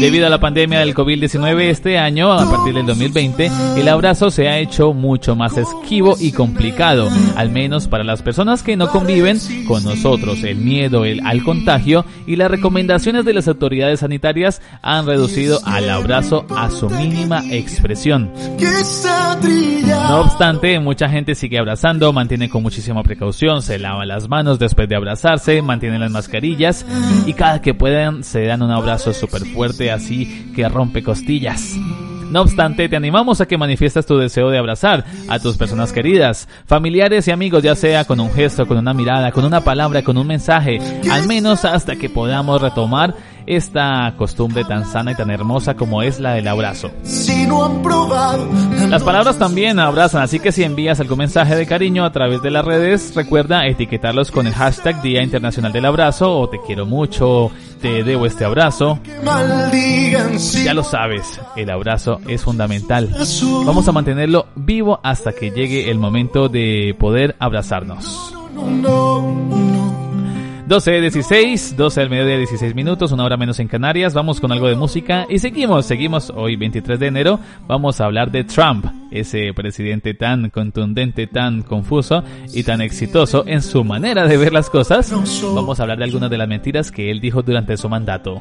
Debido a la pandemia del COVID-19 este año, a partir del 2020, el abrazo se ha hecho mucho más esquivo y complicado, al menos para las personas que no conviven con nosotros. El miedo el- al contagio y las recomendaciones de las autoridades sanitarias han reducido al abrazo a su mínima expresión. No obstante, mucha gente sigue abrazando, mantiene con muchísima precaución, se lava las manos después de abrazarse, mantienen las mascarillas y cada que puedan se dan un abrazo súper fuerte así que rompe costillas. No obstante, te animamos a que manifiestes tu deseo de abrazar a tus personas queridas, familiares y amigos, ya sea con un gesto, con una mirada, con una palabra, con un mensaje, al menos hasta que podamos retomar esta costumbre tan sana y tan hermosa como es la del abrazo. Las palabras también abrazan, así que si envías algún mensaje de cariño a través de las redes, recuerda etiquetarlos con el hashtag Día Internacional del Abrazo o te quiero mucho, te debo este abrazo. Ya lo sabes, el abrazo es fundamental. Vamos a mantenerlo vivo hasta que llegue el momento de poder abrazarnos. No, 12, 16, 12 al mediodía, 16 minutos, una hora menos en Canarias. Vamos con algo de música y seguimos, seguimos hoy 23 de enero. Vamos a hablar de Trump, ese presidente tan contundente, tan confuso y tan exitoso en su manera de ver las cosas. Vamos a hablar de algunas de las mentiras que él dijo durante su mandato.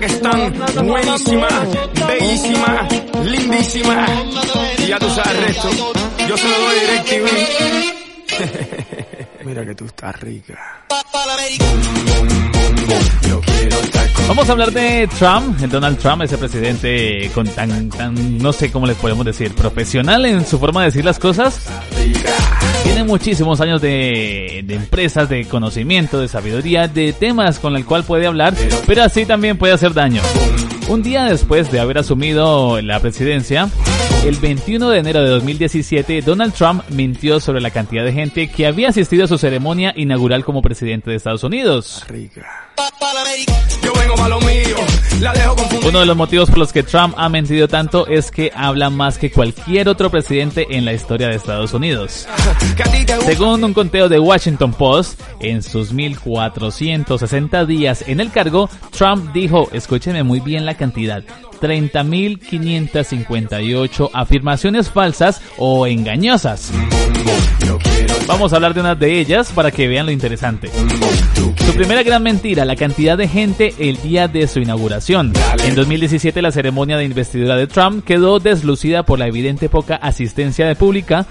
Que están buenísimas, bellísimas, lindísimas. Y ya tú sabes el resto. Yo se lo doy DirecTV. Mira que tú estás rica. Vamos a hablar de Trump, Donald Trump, ese presidente con tan, tan, no sé cómo les podemos decir, profesional en su forma de decir las cosas. Tiene muchísimos años de, empresas, de conocimiento, de sabiduría, de temas con el cual puede hablar, pero así también puede hacer daño. Un día después de haber asumido la presidencia, el 21 de enero de 2017, Donald Trump mintió sobre la cantidad de gente que había asistido a su ceremonia inaugural como presidente de Estados Unidos. Uno de los motivos por los que Trump ha mentido tanto es que habla más que cualquier otro presidente en la historia de Estados Unidos. Según un conteo de Washington Post, en sus 1460 días en el cargo, Trump dijo, escúcheme muy bien la cantidad, 30.558 afirmaciones falsas o engañosas. Vamos a hablar de una de ellas para que vean lo interesante. Su primera gran mentira, la cantidad de gente el día de su inauguración. En 2017 la ceremonia de investidura de Trump quedó deslucida por la evidente poca asistencia de pública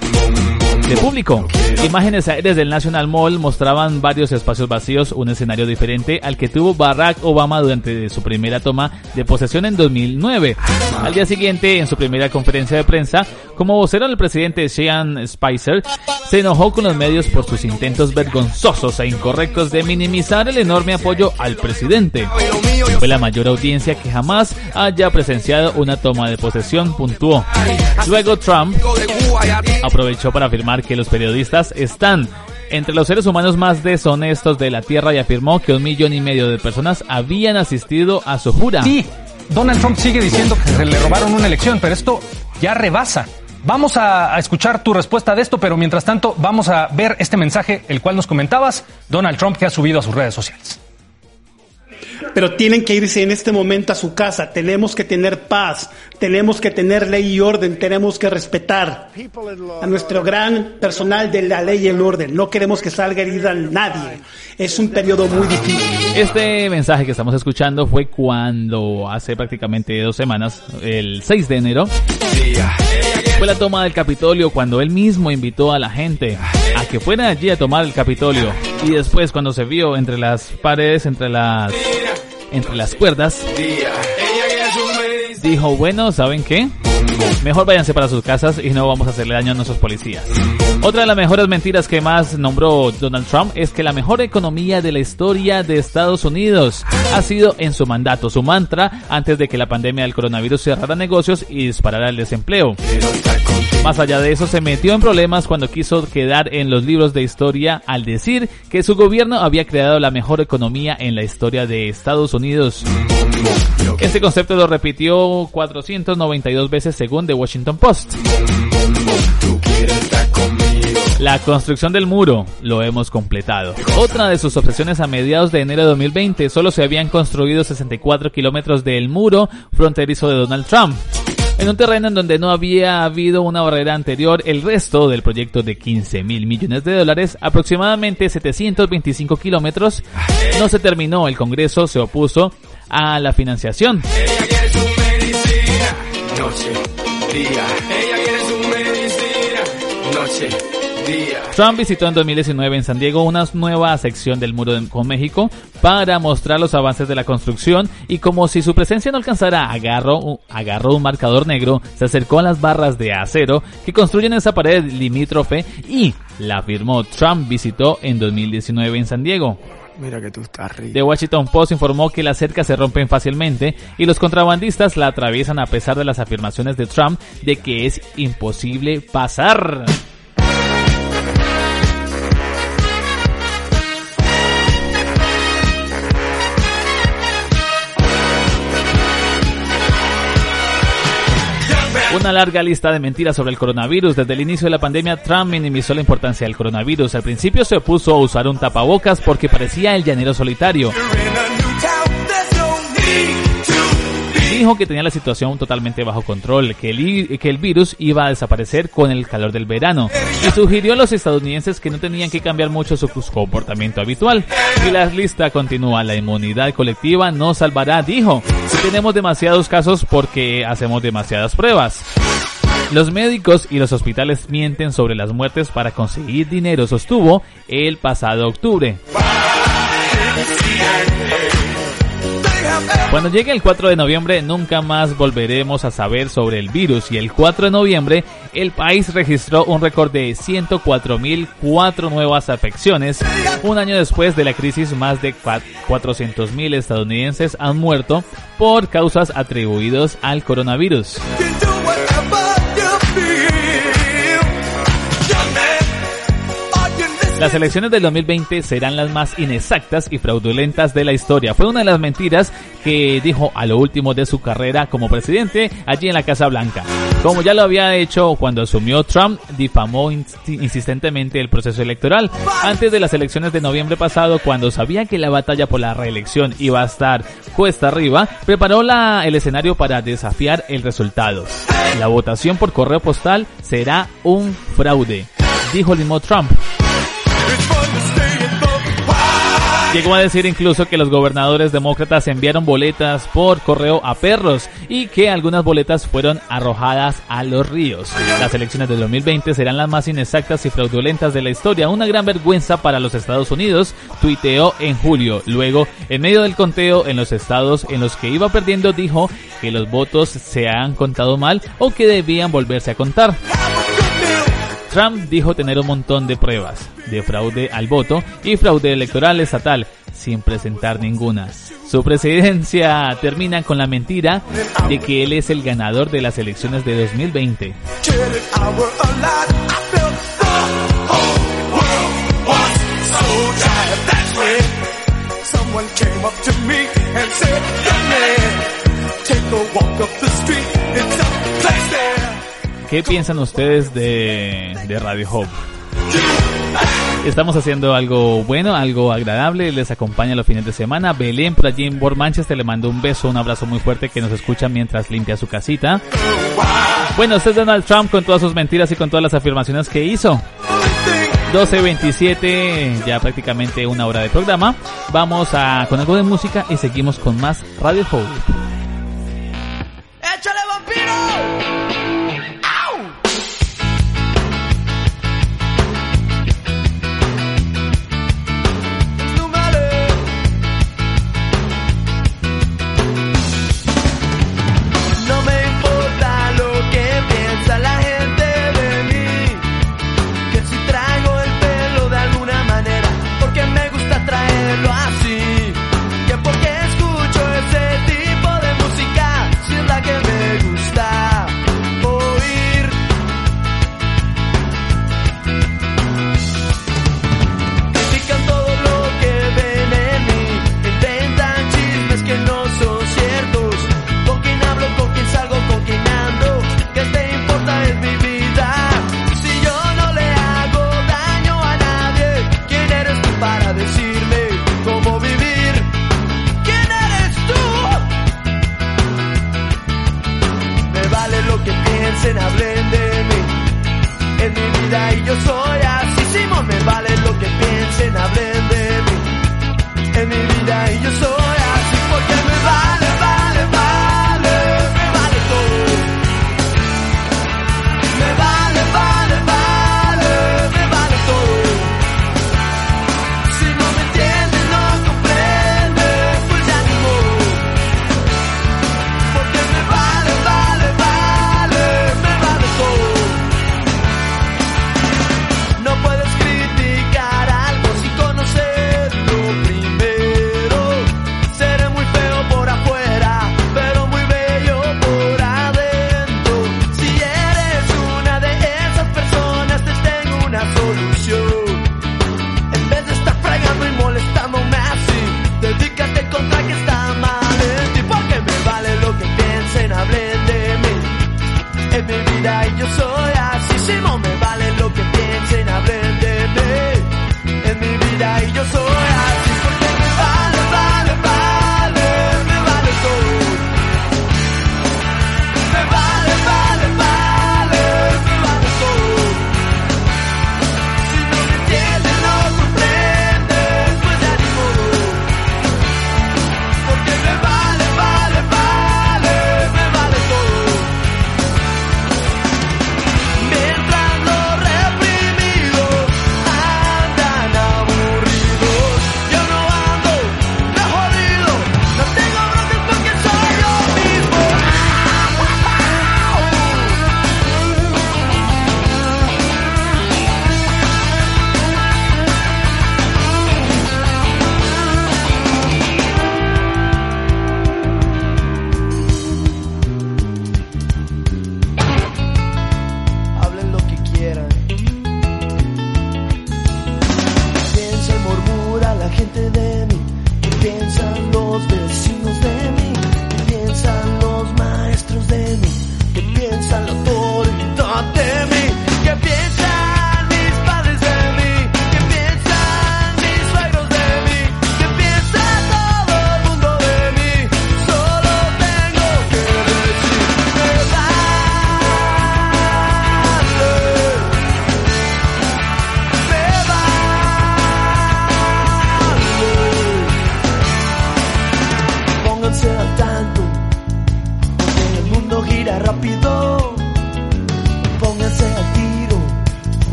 de público. Imágenes aéreas del National Mall mostraban varios espacios vacíos, un escenario diferente al que tuvo Barack Obama durante su primera toma de posesión en 2009. Al día siguiente, en su primera conferencia de prensa, como vocero del presidente Sean Spicer, se enojó con los medios por sus intentos vergonzosos e incorrectos de minimizar el enorme apoyo al presidente. Fue la mayor audiencia que jamás haya presenciado una toma de posesión, puntuó. Luego Trump aprovechó para afirmar que los periodistas están entre los seres humanos más deshonestos de la Tierra y afirmó que un millón y medio de personas habían asistido a su jura. Sí, Donald Trump sigue diciendo que se le robaron una elección, pero esto ya rebasa. Vamos a, a, escuchar tu respuesta de esto, pero mientras tanto vamos a ver este mensaje, el cual nos comentabas, Donald Trump que ha subido a sus redes sociales pero tienen que irse en este momento a su casa. Tenemos que tener paz, tenemos que tener ley y orden, tenemos que respetar a nuestro gran personal de la ley y el orden. No queremos que salga herida nadie. Es un periodo muy difícil. Este mensaje que estamos escuchando fue cuando hace prácticamente dos semanas, el 6 de enero, fue la toma del Capitolio cuando él mismo invitó a la gente a que fueran allí a tomar el Capitolio. Y después cuando se vio entre las paredes, entre las entre las cuerdas, dijo, bueno, ¿saben qué? Mejor váyanse para sus casas y no vamos a hacerle daño a nuestros policías. Otra de las mejores mentiras que más nombró Donald Trump es que la mejor economía de la historia de Estados Unidos ha sido en su mandato, su mantra antes de que la pandemia del coronavirus cerrara negocios y disparara el desempleo. Más allá de eso, se metió en problemas cuando quiso quedar en los libros de historia al decir que su gobierno había creado la mejor economía en la historia de Estados Unidos. Este concepto lo repitió 492 veces según The Washington Post. La construcción del muro lo hemos completado. Otra de sus obsesiones a mediados de enero de 2020, solo se habían construido 64 kilómetros del muro fronterizo de Donald Trump. En un terreno en donde no había habido una barrera anterior, el resto del proyecto de 15 mil millones de dólares, aproximadamente 725 kilómetros, no se terminó. El Congreso se opuso a la financiación. Trump visitó en 2019 en San Diego una nueva sección del muro con México para mostrar los avances de la construcción y como si su presencia no alcanzara, agarró, agarró un marcador negro, se acercó a las barras de acero que construyen esa pared limítrofe y la firmó. Trump visitó en 2019 en San Diego. Mira que tú estás rico. The Washington Post informó que las cercas se rompen fácilmente y los contrabandistas la atraviesan a pesar de las afirmaciones de Trump de que es imposible pasar. Una larga lista de mentiras sobre el coronavirus. Desde el inicio de la pandemia, Trump minimizó la importancia del coronavirus. Al principio se opuso a usar un tapabocas porque parecía el llanero solitario. Dijo que tenía la situación totalmente bajo control, que el, que el virus iba a desaparecer con el calor del verano y sugirió a los estadounidenses que no tenían que cambiar mucho su comportamiento habitual. Y la lista continúa, la inmunidad colectiva nos salvará, dijo. Tenemos demasiados casos porque hacemos demasiadas pruebas. Los médicos y los hospitales mienten sobre las muertes para conseguir dinero, sostuvo el pasado octubre. Cuando llegue el 4 de noviembre nunca más volveremos a saber sobre el virus y el 4 de noviembre el país registró un récord de 104.004 nuevas afecciones. Un año después de la crisis más de 400.000 estadounidenses han muerto por causas atribuidas al coronavirus. Las elecciones del 2020 serán las más inexactas y fraudulentas de la historia. Fue una de las mentiras que dijo a lo último de su carrera como presidente allí en la Casa Blanca. Como ya lo había hecho cuando asumió Trump, difamó insistentemente el proceso electoral. Antes de las elecciones de noviembre pasado, cuando sabía que la batalla por la reelección iba a estar cuesta arriba, preparó el escenario para desafiar el resultado. La votación por correo postal será un fraude, dijo el mismo Trump. Llegó a decir incluso que los gobernadores demócratas enviaron boletas por correo a perros y que algunas boletas fueron arrojadas a los ríos. Las elecciones de 2020 serán las más inexactas y fraudulentas de la historia, una gran vergüenza para los Estados Unidos, tuiteó en julio. Luego, en medio del conteo en los estados en los que iba perdiendo, dijo que los votos se han contado mal o que debían volverse a contar. Trump dijo tener un montón de pruebas de fraude al voto y fraude electoral estatal sin presentar ninguna. Su presidencia termina con la mentira de que él es el ganador de las elecciones de 2020. ¿Qué piensan ustedes de, de Radio Hope? Estamos haciendo algo bueno, algo agradable, les acompaña los fines de semana. Belén por allí en Board Manchester le mando un beso, un abrazo muy fuerte que nos escucha mientras limpia su casita. Bueno, este es Donald Trump con todas sus mentiras y con todas las afirmaciones que hizo. 12.27, ya prácticamente una hora de programa. Vamos a con algo de música y seguimos con más Radio Hope. ¡Échale vampiro!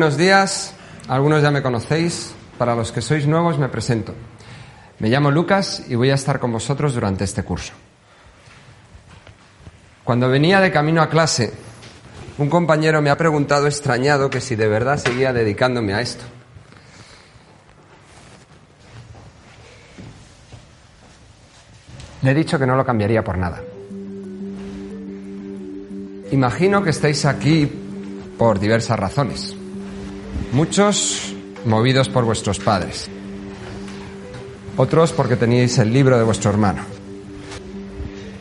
Buenos días, algunos ya me conocéis, para los que sois nuevos me presento. Me llamo Lucas y voy a estar con vosotros durante este curso. Cuando venía de camino a clase, un compañero me ha preguntado extrañado que si de verdad seguía dedicándome a esto. Le he dicho que no lo cambiaría por nada. Imagino que estáis aquí por diversas razones. Muchos movidos por vuestros padres. Otros porque teníais el libro de vuestro hermano.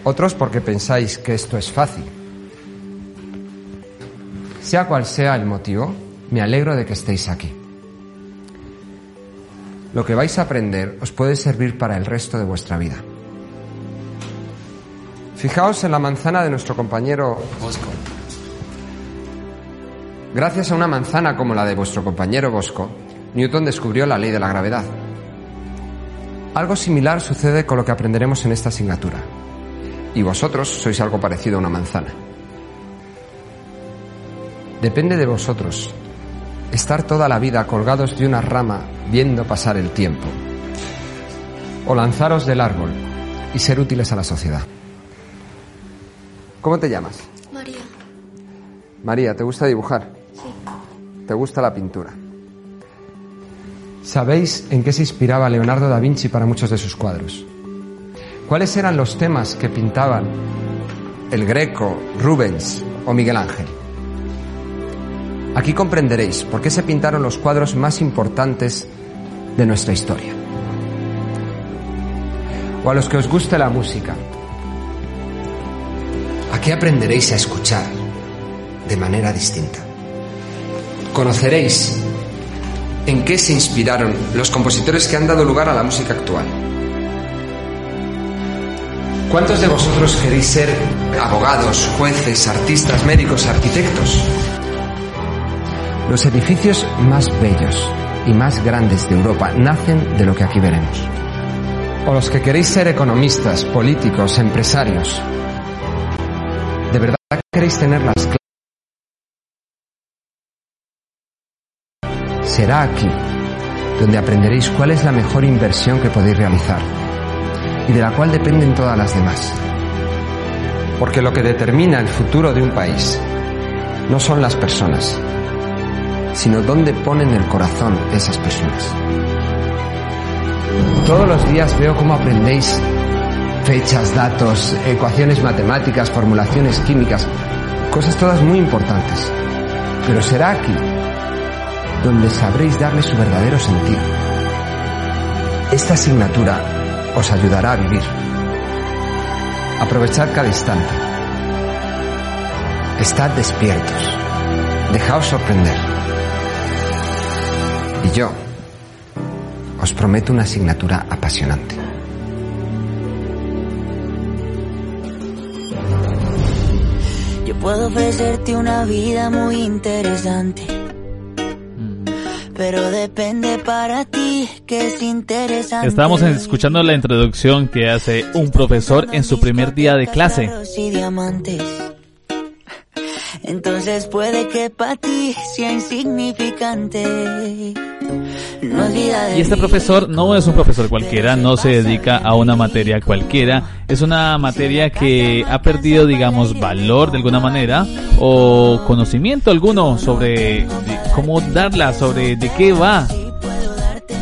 Otros porque pensáis que esto es fácil. Sea cual sea el motivo, me alegro de que estéis aquí. Lo que vais a aprender os puede servir para el resto de vuestra vida. Fijaos en la manzana de nuestro compañero. Gracias a una manzana como la de vuestro compañero Bosco, Newton descubrió la ley de la gravedad. Algo similar sucede con lo que aprenderemos en esta asignatura. Y vosotros sois algo parecido a una manzana. Depende de vosotros estar toda la vida colgados de una rama viendo pasar el tiempo. O lanzaros del árbol y ser útiles a la sociedad. ¿Cómo te llamas? María. María, ¿te gusta dibujar? ¿Te gusta la pintura? ¿Sabéis en qué se inspiraba Leonardo da Vinci para muchos de sus cuadros? ¿Cuáles eran los temas que pintaban el Greco, Rubens o Miguel Ángel? Aquí comprenderéis por qué se pintaron los cuadros más importantes de nuestra historia. O a los que os guste la música. Aquí aprenderéis a escuchar de manera distinta. Conoceréis en qué se inspiraron los compositores que han dado lugar a la música actual. ¿Cuántos de vosotros queréis ser abogados, jueces, artistas, médicos, arquitectos? Los edificios más bellos y más grandes de Europa nacen de lo que aquí veremos. O los que queréis ser economistas, políticos, empresarios. ¿De verdad queréis tener las Será aquí donde aprenderéis cuál es la mejor inversión que podéis realizar y de la cual dependen todas las demás. Porque lo que determina el futuro de un país no son las personas, sino dónde ponen el corazón esas personas. Todos los días veo cómo aprendéis fechas, datos, ecuaciones matemáticas, formulaciones químicas, cosas todas muy importantes. Pero será aquí donde sabréis darle su verdadero sentido. Esta asignatura os ayudará a vivir. Aprovechad cada instante. Estad despiertos. Dejaos sorprender. Y yo os prometo una asignatura apasionante. Yo puedo ofrecerte una vida muy interesante. Pero depende para ti que es interesante. Estábamos escuchando la introducción que hace un profesor en su primer día de clase. Entonces puede que para ti sea insignificante. No Y este profesor no es un profesor cualquiera, no se dedica a una materia cualquiera, es una materia que ha perdido, digamos, valor de alguna manera o conocimiento alguno sobre cómo darla, sobre de qué va.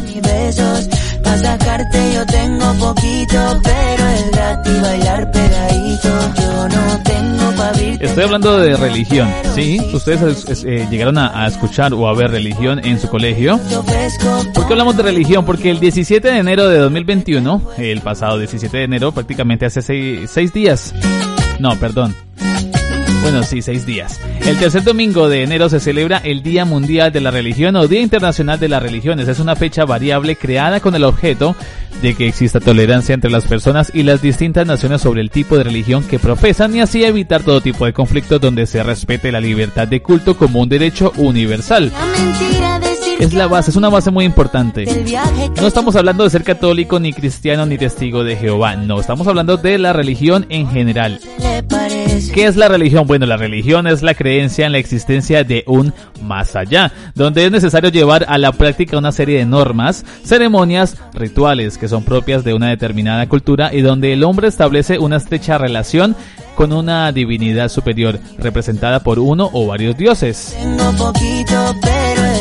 Mis besos pa' Pa' sacarte yo tengo poquito, pero es gratis bailar pegadito. Yo no tengo. Estoy hablando de religión, ¿sí? ¿Ustedes es- eh, llegaron a, a escuchar o a ver religión en su colegio? ¿Por qué hablamos de religión? Porque el 17 de enero de 2021, el pasado 17 de enero, prácticamente hace seis, seis días. No, perdón. Bueno, sí, seis días. El tercer domingo de enero se celebra el Día Mundial de la Religión o Día Internacional de las Religiones. Es una fecha variable creada con el objeto de que exista tolerancia entre las personas y las distintas naciones sobre el tipo de religión que profesan y así evitar todo tipo de conflictos donde se respete la libertad de culto como un derecho universal. Es la base, es una base muy importante. No estamos hablando de ser católico, ni cristiano, ni testigo de Jehová. No, estamos hablando de la religión en general. ¿Qué es la religión? Bueno, la religión es la creencia en la existencia de un más allá, donde es necesario llevar a la práctica una serie de normas, ceremonias, rituales que son propias de una determinada cultura y donde el hombre establece una estrecha relación con una divinidad superior, representada por uno o varios dioses.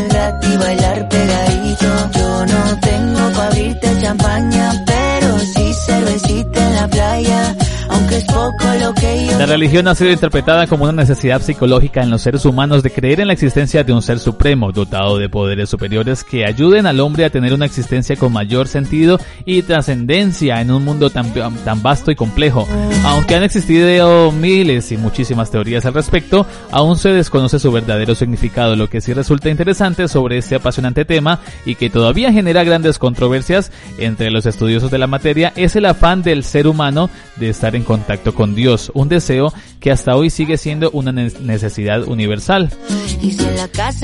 Gratis bailar pegadito. Yo no tengo pa' abrirte champaña, pero sí cervecita en la playa. La religión ha sido interpretada como una necesidad psicológica en los seres humanos de creer en la existencia de un ser supremo, dotado de poderes superiores que ayuden al hombre a tener una existencia con mayor sentido y trascendencia en un mundo tan, tan vasto y complejo. Aunque han existido miles y muchísimas teorías al respecto, aún se desconoce su verdadero significado. Lo que sí resulta interesante sobre este apasionante tema y que todavía genera grandes controversias entre los estudiosos de la materia es el afán del ser humano de estar en contacto con Dios, un deseo que hasta hoy sigue siendo una ne- necesidad universal.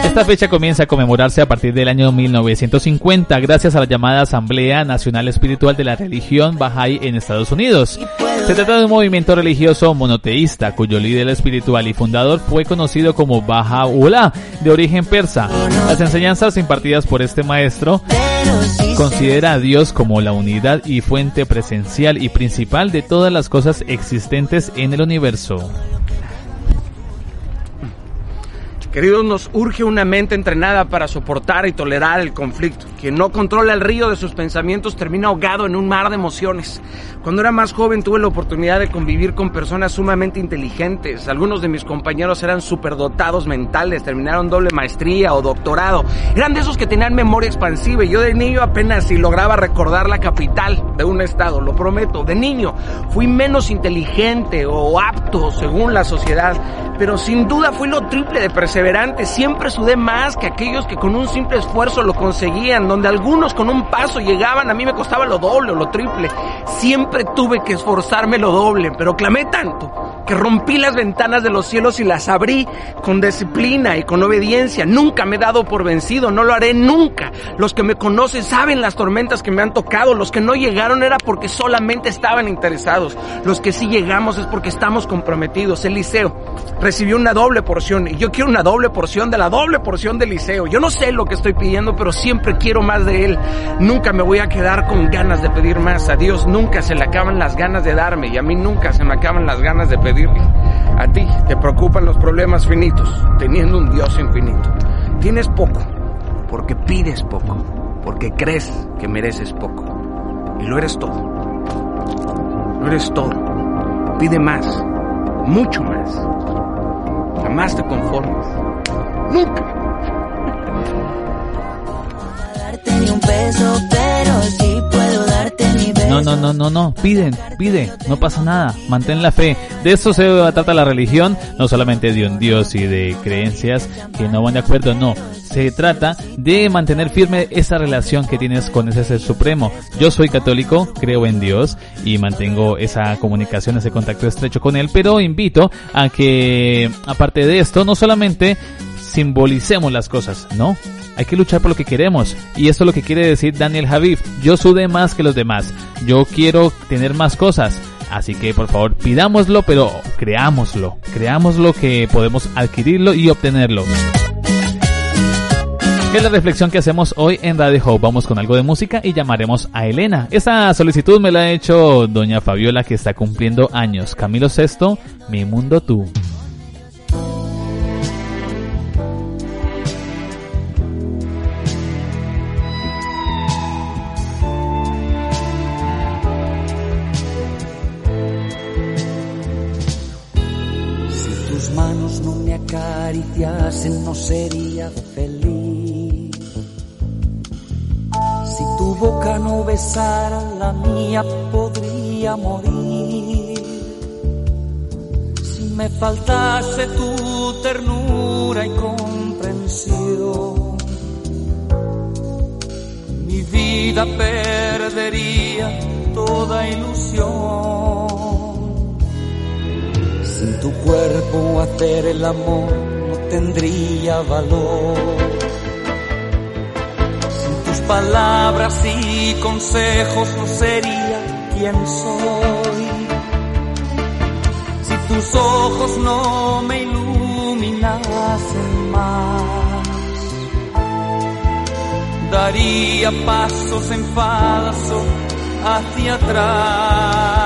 Esta fecha comienza a conmemorarse a partir del año 1950 gracias a la llamada Asamblea Nacional Espiritual de la Religión Bahá'í en Estados Unidos. Se trata de un movimiento religioso monoteísta cuyo líder espiritual y fundador fue conocido como Baha'u'llah, de origen persa. Las enseñanzas impartidas por este maestro considera a Dios como la unidad y fuente presencial y principal de todas las cosas existentes en el universo. Queridos, nos urge una mente entrenada para soportar y tolerar el conflicto. Quien no controla el río de sus pensamientos termina ahogado en un mar de emociones. Cuando era más joven tuve la oportunidad de convivir con personas sumamente inteligentes. Algunos de mis compañeros eran superdotados mentales, terminaron doble maestría o doctorado. Eran de esos que tenían memoria expansiva y yo de niño apenas si lograba recordar la capital de un estado, lo prometo. De niño fui menos inteligente o apto según la sociedad, pero sin duda fui lo triple de perseverante. Siempre sudé más que aquellos que con un simple esfuerzo lo conseguían, donde algunos con un paso llegaban, a mí me costaba lo doble o lo triple. Siempre tuve que esforzarme lo doble, pero clamé tanto que rompí las ventanas de los cielos y las abrí con disciplina y con obediencia. Nunca me he dado por vencido, no lo haré nunca. Los que me conocen saben las tormentas que me han tocado. Los que no llegaron era porque solamente estaban interesados. Los que sí llegamos es porque estamos comprometidos. Eliseo recibió una doble porción y yo quiero una doble porción de la doble porción de Eliseo. Yo no sé lo que estoy pidiendo, pero siempre quiero más de él. Nunca me voy a quedar con ganas de pedir más. A Dios nunca se le acaban las ganas de darme y a mí nunca se me acaban las ganas de pedirle. A ti te preocupan los problemas finitos, teniendo un Dios infinito. Tienes poco, porque pides poco, porque crees que mereces poco. Y lo eres todo. Lo eres todo. Pide más, mucho más. Jamás te conformes. Nunca. Un peso, pero sí puedo darte mi beso. No, no, no, no, no. Piden, pide. No pasa nada. Mantén la fe. De eso se trata la religión. No solamente de un Dios y de creencias que no van de acuerdo. No. Se trata de mantener firme esa relación que tienes con ese ser supremo. Yo soy católico, creo en Dios y mantengo esa comunicación, ese contacto estrecho con Él. Pero invito a que, aparte de esto, no solamente simbolicemos las cosas, ¿no? Hay que luchar por lo que queremos. Y esto es lo que quiere decir Daniel Javif. Yo sudé más que los demás. Yo quiero tener más cosas. Así que por favor pidámoslo, pero creámoslo. Creámoslo que podemos adquirirlo y obtenerlo. Es la reflexión que hacemos hoy en Radio Hope. Vamos con algo de música y llamaremos a Elena. Esa solicitud me la ha hecho doña Fabiola que está cumpliendo años. Camilo Sexto, Mi Mundo Tú. Besase no sería feliz. Si tu boca no besara la mía podría morir. Si me faltase tu ternura y comprensión, mi vida perdería toda ilusión. Sin tu cuerpo hacer el amor tendría valor. Sin tus palabras y consejos no sería quien soy. Si tus ojos no me iluminasen más, daría pasos en falso hacia atrás.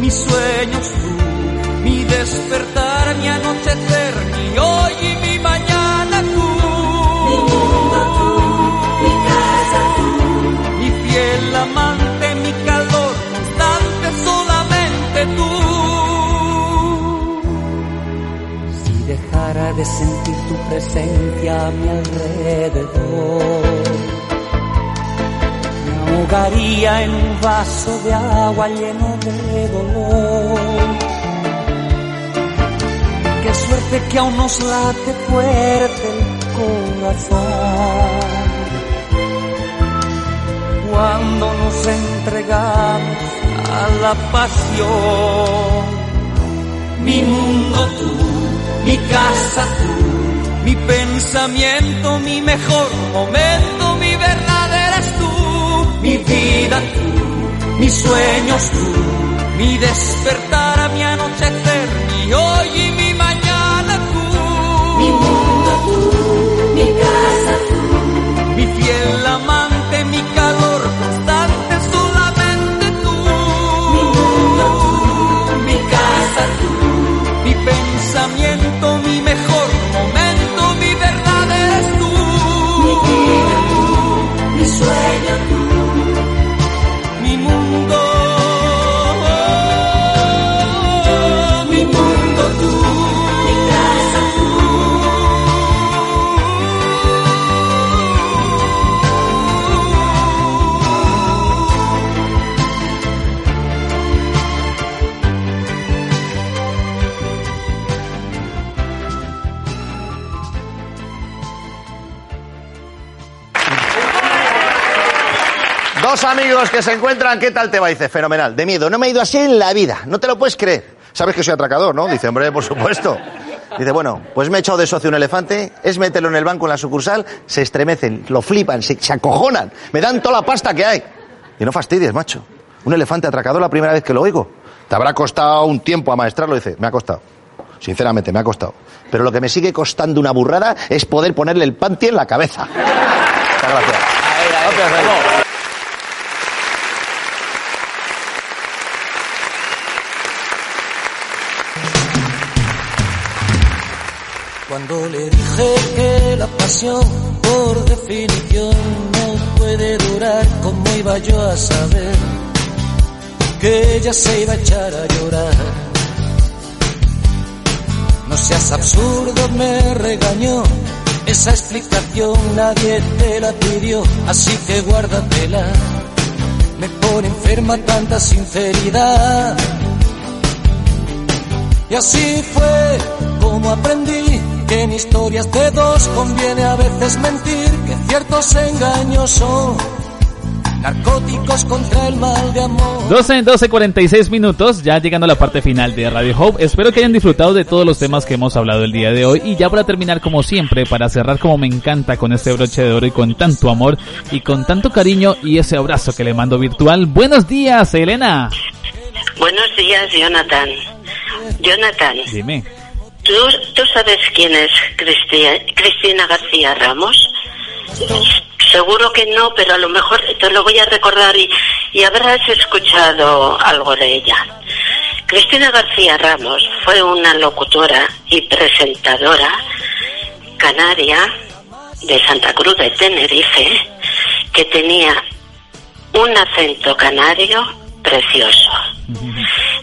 Mis sueños tú, mi despertar, mi anochecer, mi hoy y mi mañana tú. Mi mundo tú, mi casa tú, mi fiel amante, mi calor constante, solamente tú. Si dejara de sentir tu presencia a mi alrededor, ahogaría en un vaso de agua lleno de dolor. Qué suerte que aún nos late fuerte el corazón. Cuando nos entregamos a la pasión. Mi mundo tú, mi casa tú, mi pensamiento, mi mejor momento, vida tú, mis sueños tú, mi despertar, mi anochecer, mi hoy y mi mañana tú. Mi mundo tú, mi casa tú, mi fiel amante, amigos que se encuentran, ¿qué tal te va? Dice, fenomenal, de miedo, no me he ido así en la vida, no te lo puedes creer. Sabes que soy atracador, ¿no? Dice, hombre, por supuesto. Dice, bueno, pues me he echado de socio un elefante, es meterlo en el banco en la sucursal, se estremecen, lo flipan, se, se acojonan, me dan toda la pasta que hay. Y no fastidies, macho. Un elefante atracador la primera vez que lo oigo. Te habrá costado un tiempo amaestrarlo, dice, me ha costado. Sinceramente, me ha costado. Pero lo que me sigue costando una burrada es poder ponerle el panty en la cabeza. Muchas gracias. Gracias, Le dije que la pasión, por definición, no puede durar, ¿cómo iba yo a saber que ella se iba a echar a llorar? No seas absurdo, me regañó. Esa explicación nadie te la pidió, así que guárdatela. Me pone enferma tanta sinceridad. Y así fue como aprendí que en historias de dos conviene a veces mentir, que ciertos engaños son narcóticos contra el mal de amor. 12 12 46 minutos, ya llegando a la parte final de Radio Hope. Espero que hayan disfrutado de todos los temas que hemos hablado el día de hoy. Y ya para terminar, como siempre, para cerrar como me encanta con este broche de oro y con tanto amor y con tanto cariño y ese abrazo que le mando virtual. Buenos días, Elena. Buenos días, Jonathan. Jonathan, Dime. ¿Tú, tú sabes quién es Cristia- Cristina García Ramos? Seguro que no, pero a lo mejor te lo voy a recordar y, y habrás escuchado algo de ella. Cristina García Ramos fue una locutora y presentadora canaria de Santa Cruz de Tenerife que tenía un acento canario precioso.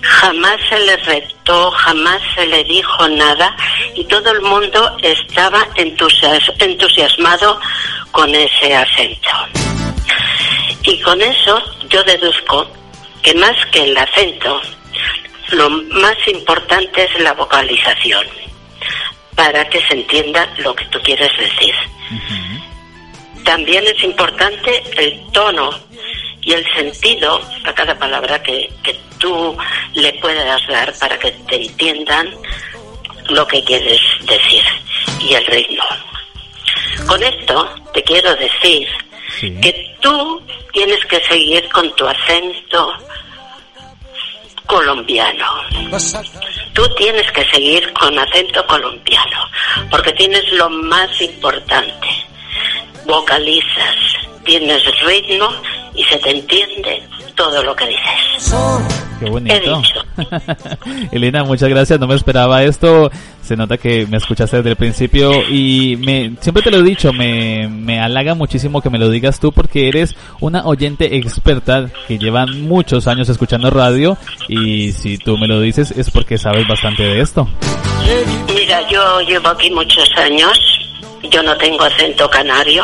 Jamás se le retó, jamás se le dijo nada y todo el mundo estaba entusias- entusiasmado con ese acento. Y con eso yo deduzco que más que el acento, lo más importante es la vocalización, para que se entienda lo que tú quieres decir. También es importante el tono y el sentido a cada palabra que, que tú le puedas dar para que te entiendan lo que quieres decir y el ritmo. Con esto te quiero decir que tú tienes que seguir con tu acento colombiano. Tú tienes que seguir con acento colombiano, porque tienes lo más importante. Vocalizas, tienes ritmo y se te entiende todo lo que dices. Qué bonito. Elena, muchas gracias. No me esperaba esto. Se nota que me escuchaste desde el principio y me siempre te lo he dicho, me, me halaga muchísimo que me lo digas tú porque eres una oyente experta que lleva muchos años escuchando radio y si tú me lo dices es porque sabes bastante de esto. Mira, yo llevo aquí muchos años, yo no tengo acento canario,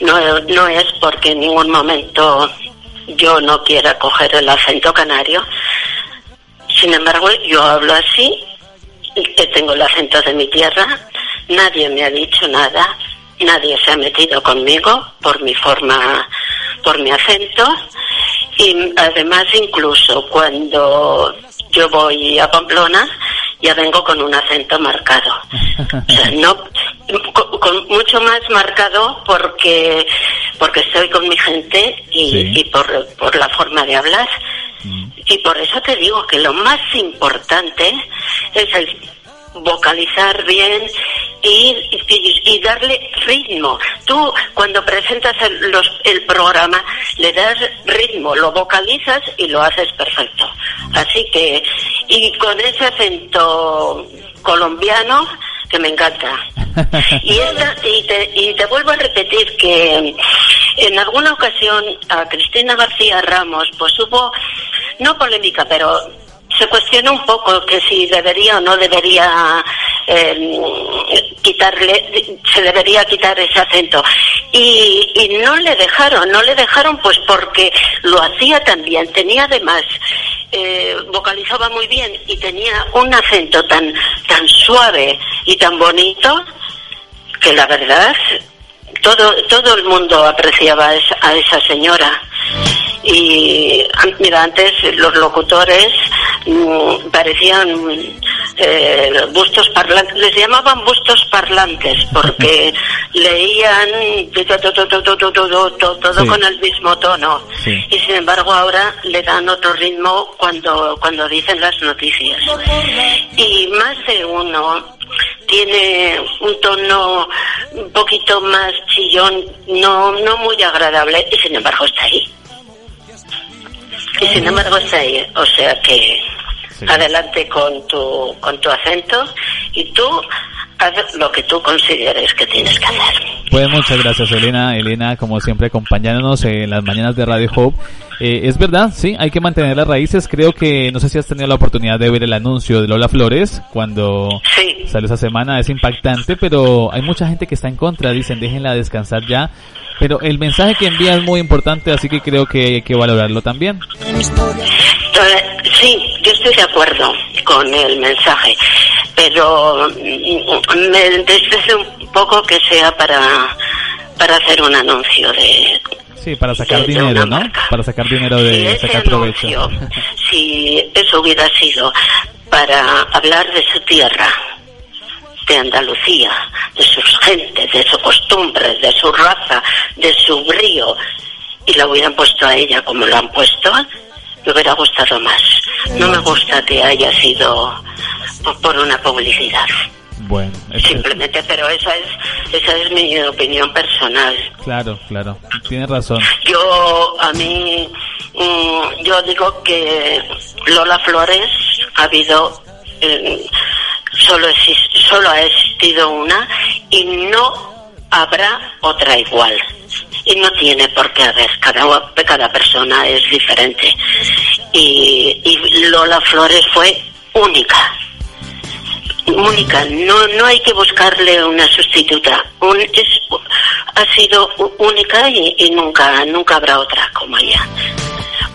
no, no es porque en ningún momento yo no quiera coger el acento canario, sin embargo yo hablo así, que tengo el acento de mi tierra, nadie me ha dicho nada, nadie se ha metido conmigo por mi forma, por mi acento. Y además incluso cuando yo voy a Pamplona ya vengo con un acento marcado. O sea, no con, con mucho más marcado porque porque estoy con mi gente y, y por, por la forma de hablar. Y por eso te digo que lo más importante es el vocalizar bien y, y- darle ritmo. Tú cuando presentas el, los- el programa le das ritmo, lo vocalizas y lo haces perfecto. Así que, y con ese acento colombiano que me encanta. Y, y, te, y te vuelvo a repetir que en alguna ocasión a Cristina García Ramos pues hubo, no polémica, pero se cuestionó un poco que si debería o no debería eh, quitarle, se debería quitar ese acento. Y, y no le dejaron, no le dejaron pues porque lo hacía también, tenía además, eh, vocalizaba muy bien y tenía un acento tan, tan suave y tan bonito que la verdad todo todo el mundo apreciaba a esa, a esa señora y mira antes los locutores mm, parecían eh, bustos parlantes les llamaban bustos parlantes porque leían todo, todo, todo, todo, todo, todo, todo Sí. con el mismo tono Sí. y sin embargo ahora le dan otro ritmo cuando cuando dicen las noticias y más de uno tiene un tono un poquito más chillón, no, no muy agradable, y sin embargo está ahí. Y sin embargo está ahí, o sea que adelante con tu, con tu acento y tú haz lo que tú consideres que tienes que hacer. Pues muchas gracias Elena, Elena como siempre acompañándonos en las mañanas de Radio Hope. Eh, es verdad, sí, hay que mantener las raíces. Creo que no sé si has tenido la oportunidad de ver el anuncio de Lola Flores cuando sale esa semana. Es impactante, pero hay mucha gente que está en contra. Dicen, déjenla descansar ya. Pero el mensaje que envía es muy importante, así que creo que hay que valorarlo también. Sí, yo estoy de acuerdo con el mensaje, pero mm, me entristece un poco que sea para, para hacer un anuncio de, Sí, para sacar De- dinero, ¿no? Para sacar dinero Si de ese sacar provecho. anuncio, si eso hubiera sido para hablar de su tierra, de Andalucía, de sus gentes, de sus costumbres, de su raza, de su brío, y la hubieran puesto a ella como lo han puesto, me hubiera gustado más. No me gusta que haya sido por una publicidad. Bueno, es- Simplemente, pero esa es, esa es mi opinión personal. claro, claro. Tienes razón. Yo, a mí, mm, yo digo que Lola Flores ha habido, eh, solo, exis- solo ha existido una y no habrá otra igual. y no tiene por qué haber. Cada, cada persona es diferente. Y, y Lola Flores fue única. Única, no, no hay que buscarle una sustituta. Un, es, ha sido única y, y nunca, nunca habrá otra como ella.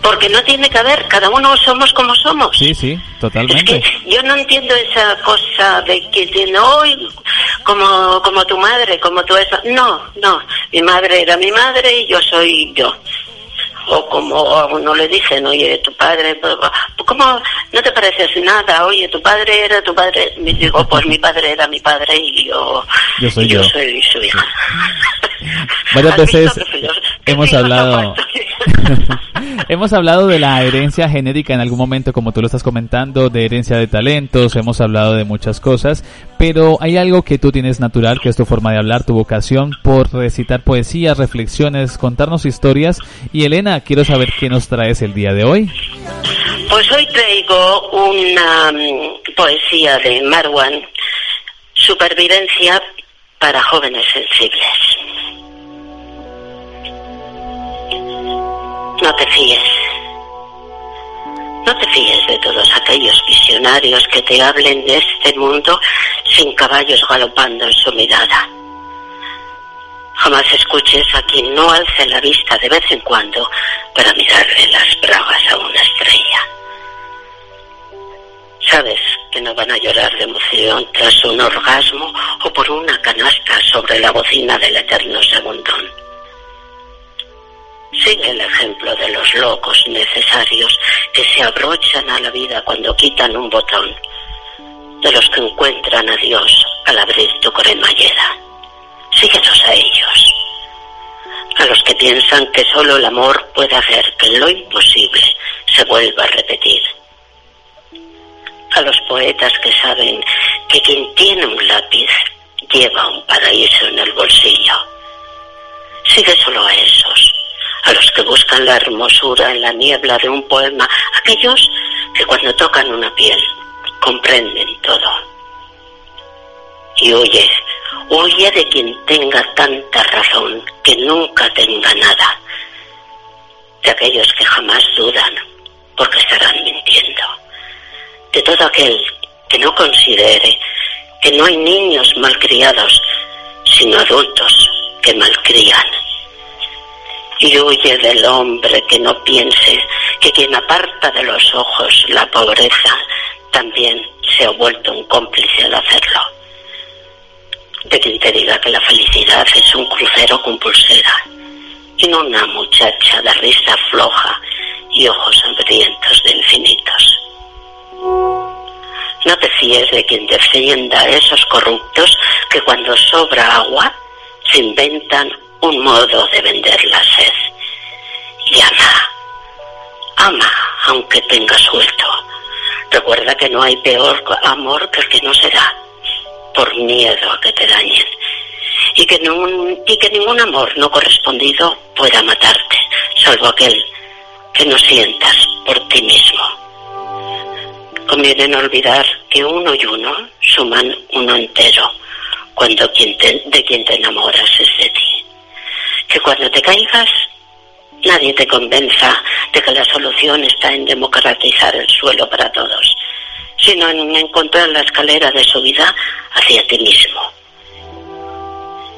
Porque no tiene que haber, cada uno somos como somos. Sí, sí, totalmente. Yo no entiendo esa cosa de que tiene hoy como, como tu madre, como tú eso. No, no. Mi madre era mi madre y yo soy yo. O como a uno le dicen, oye, tu padre, ¿cómo no te pareces nada? Oye, tu padre era tu padre. Y digo, pues mi padre era mi padre y yo, Yo soy y yo yo. soy su hija. Varias ¿Has visto veces hemos hablado hemos hablado de la herencia genética en algún momento, como tú lo estás comentando, de herencia de talentos, hemos hablado de muchas cosas, pero hay algo que tú tienes natural, que es tu forma de hablar, tu vocación por recitar poesías, reflexiones, contarnos historias. Y Elena, quiero saber qué nos traes el día de hoy. Pues hoy traigo una mm, poesía de Marwan, Supervivencia para jóvenes sensibles. No te fíes. No te fíes de todos aquellos visionarios que te hablen de este mundo sin caballos galopando en su mirada. Jamás escuches a quien no alce la vista de vez en cuando para mirarle las bragas a una estrella. Sabes que no van a llorar de emoción tras un orgasmo o por una canasta sobre la bocina del eterno segundón. Sigue el ejemplo de los locos necesarios que se abrochan a la vida cuando quitan un botón, de los que encuentran a Dios al abrir tu cremallera. Síguelos a ellos, a los que piensan que solo el amor puede hacer que lo imposible se vuelva a repetir. A los poetas que saben que quien tiene un lápiz lleva un paraíso en el bolsillo. Sigue solo a esos, a los que buscan la hermosura en la niebla de un poema, aquellos que cuando tocan una piel comprenden todo. Y huye, huye de quien tenga tanta razón que nunca tenga nada, de aquellos que jamás dudan porque estarán mintiendo, de todo aquel que no considere que no hay niños malcriados, sino adultos que malcrían. Y huye del hombre que no piense que quien aparta de los ojos la pobreza también se ha vuelto un cómplice al hacerlo. De quien te diga que la felicidad es un crucero con pulsera y no una muchacha de risa floja y ojos hambrientos de infinitos. No te fíes de quien defienda a esos corruptos que cuando sobra agua se inventan un modo de vender la sed. Y ama, ama aunque tenga suelto. Recuerda que no hay peor amor que el que no se da, por miedo a que te dañen. Y que, ningún, y que ningún amor no correspondido pueda matarte, salvo aquel que no sientas por ti mismo. Conviene no olvidar que uno y uno suman uno entero cuando quien te- de quien te enamoras es de ti. Que cuando te caigas nadie te convenza de que la solución está en democratizar el suelo para todos, sino en encontrar la escalera de subida hacia ti mismo.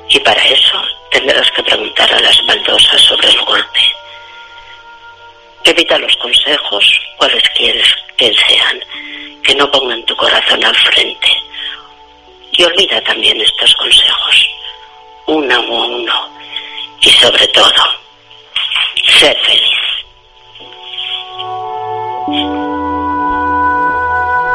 Y para eso tendrás que preguntar a las baldosas sobre el golpe. Evita los consejos, cuales quieres que sean, que no pongan tu corazón al frente. Y olvida también estos consejos, uno a uno. Y sobre todo, sé feliz.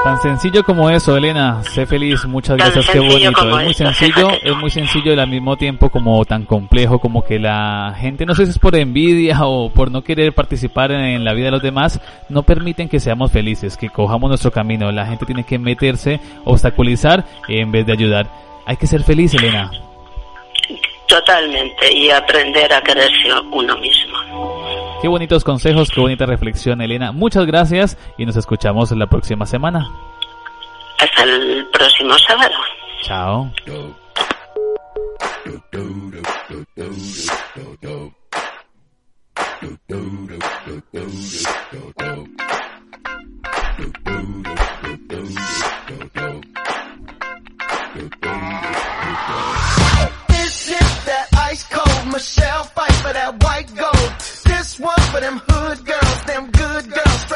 Tan sencillo como eso, Elena. Sé feliz, muchas Tan gracias, qué bonito. Es muy esto, sencillo, es muy sencillo y al mismo tiempo como tan complejo, como que la gente, no sé si es por envidia o por no querer participar en la vida de los demás, no permiten que seamos felices, que cojamos nuestro camino. La gente tiene que meterse, obstaculizar en vez de ayudar. Hay que ser feliz, Elena. Totalmente. Y aprender a quererse uno mismo. Qué bonitos consejos, qué bonita reflexión, Elena. Muchas gracias y nos escuchamos la próxima semana. Hasta el próximo sábado. Chao.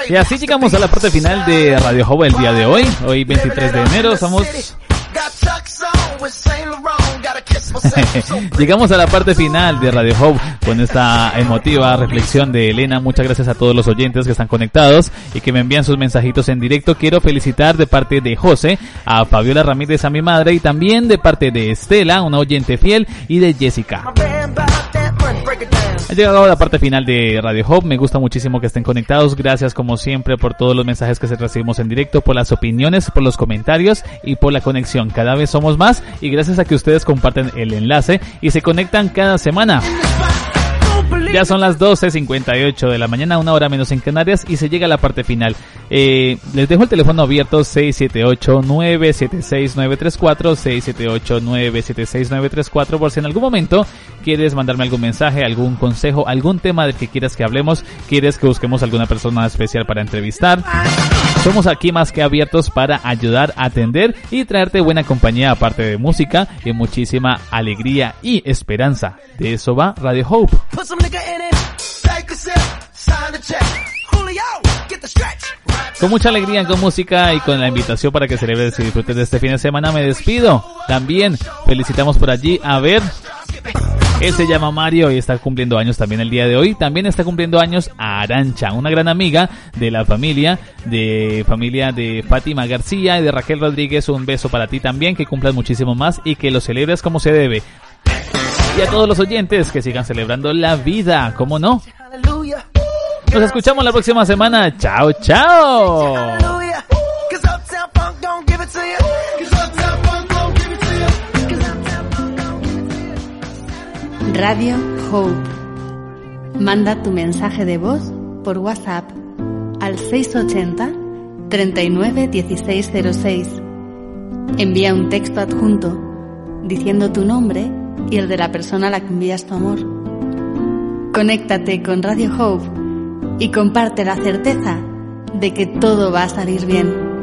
Y así llegamos a la parte final de Radio Hobo el día de hoy. Hoy 23 de enero myself. Llegamos a la parte final de Radio Hope con esta emotiva reflexión de Elena. Muchas gracias a todos los oyentes que están conectados y que me envían sus mensajitos en directo. Quiero felicitar de parte de José a Fabiola Ramírez, a mi madre, y también de parte de Estela, una oyente fiel, y de Jessica. Llegado a la parte final de Radio Hope. Me gusta muchísimo que estén conectados. Gracias como siempre por todos los mensajes que recibimos en directo, por las opiniones, por los comentarios y por la conexión. Cada vez somos más y gracias a que ustedes comparten el enlace y se conectan cada semana. Ya son las 12.58 de la mañana, una hora menos en Canarias y se llega a la parte final. Eh, les dejo el teléfono abierto 678-976-934, 678-976-934 por si en algún momento quieres mandarme algún mensaje, algún consejo, algún tema del que quieras que hablemos, quieres que busquemos alguna persona especial para entrevistar. Somos aquí más que abiertos para ayudar, atender y traerte buena compañía aparte de música y muchísima alegría y esperanza. De eso va Radio Hope. A. Con mucha alegría, con música y con la invitación para que celebres y disfrutes de este fin de semana me despido. También felicitamos por allí a ver. Él se llama Mario y está cumpliendo años también el día de hoy. También está cumpliendo años Arancha, una gran amiga de la familia, de familia de Fátima García y de Raquel Rodríguez. Un beso para ti también, que cumplas muchísimo más y que lo celebres como se debe. Y a todos los oyentes que sigan celebrando la vida, ¿cómo no? Nos escuchamos la próxima semana. Chao, chao. Radio Hope. Manda tu mensaje de voz por WhatsApp al 680 39 1606. Envía un texto adjunto diciendo tu nombre y el de la persona a la que envías tu amor. Conéctate con Radio Hope y comparte la certeza de que todo va a salir bien.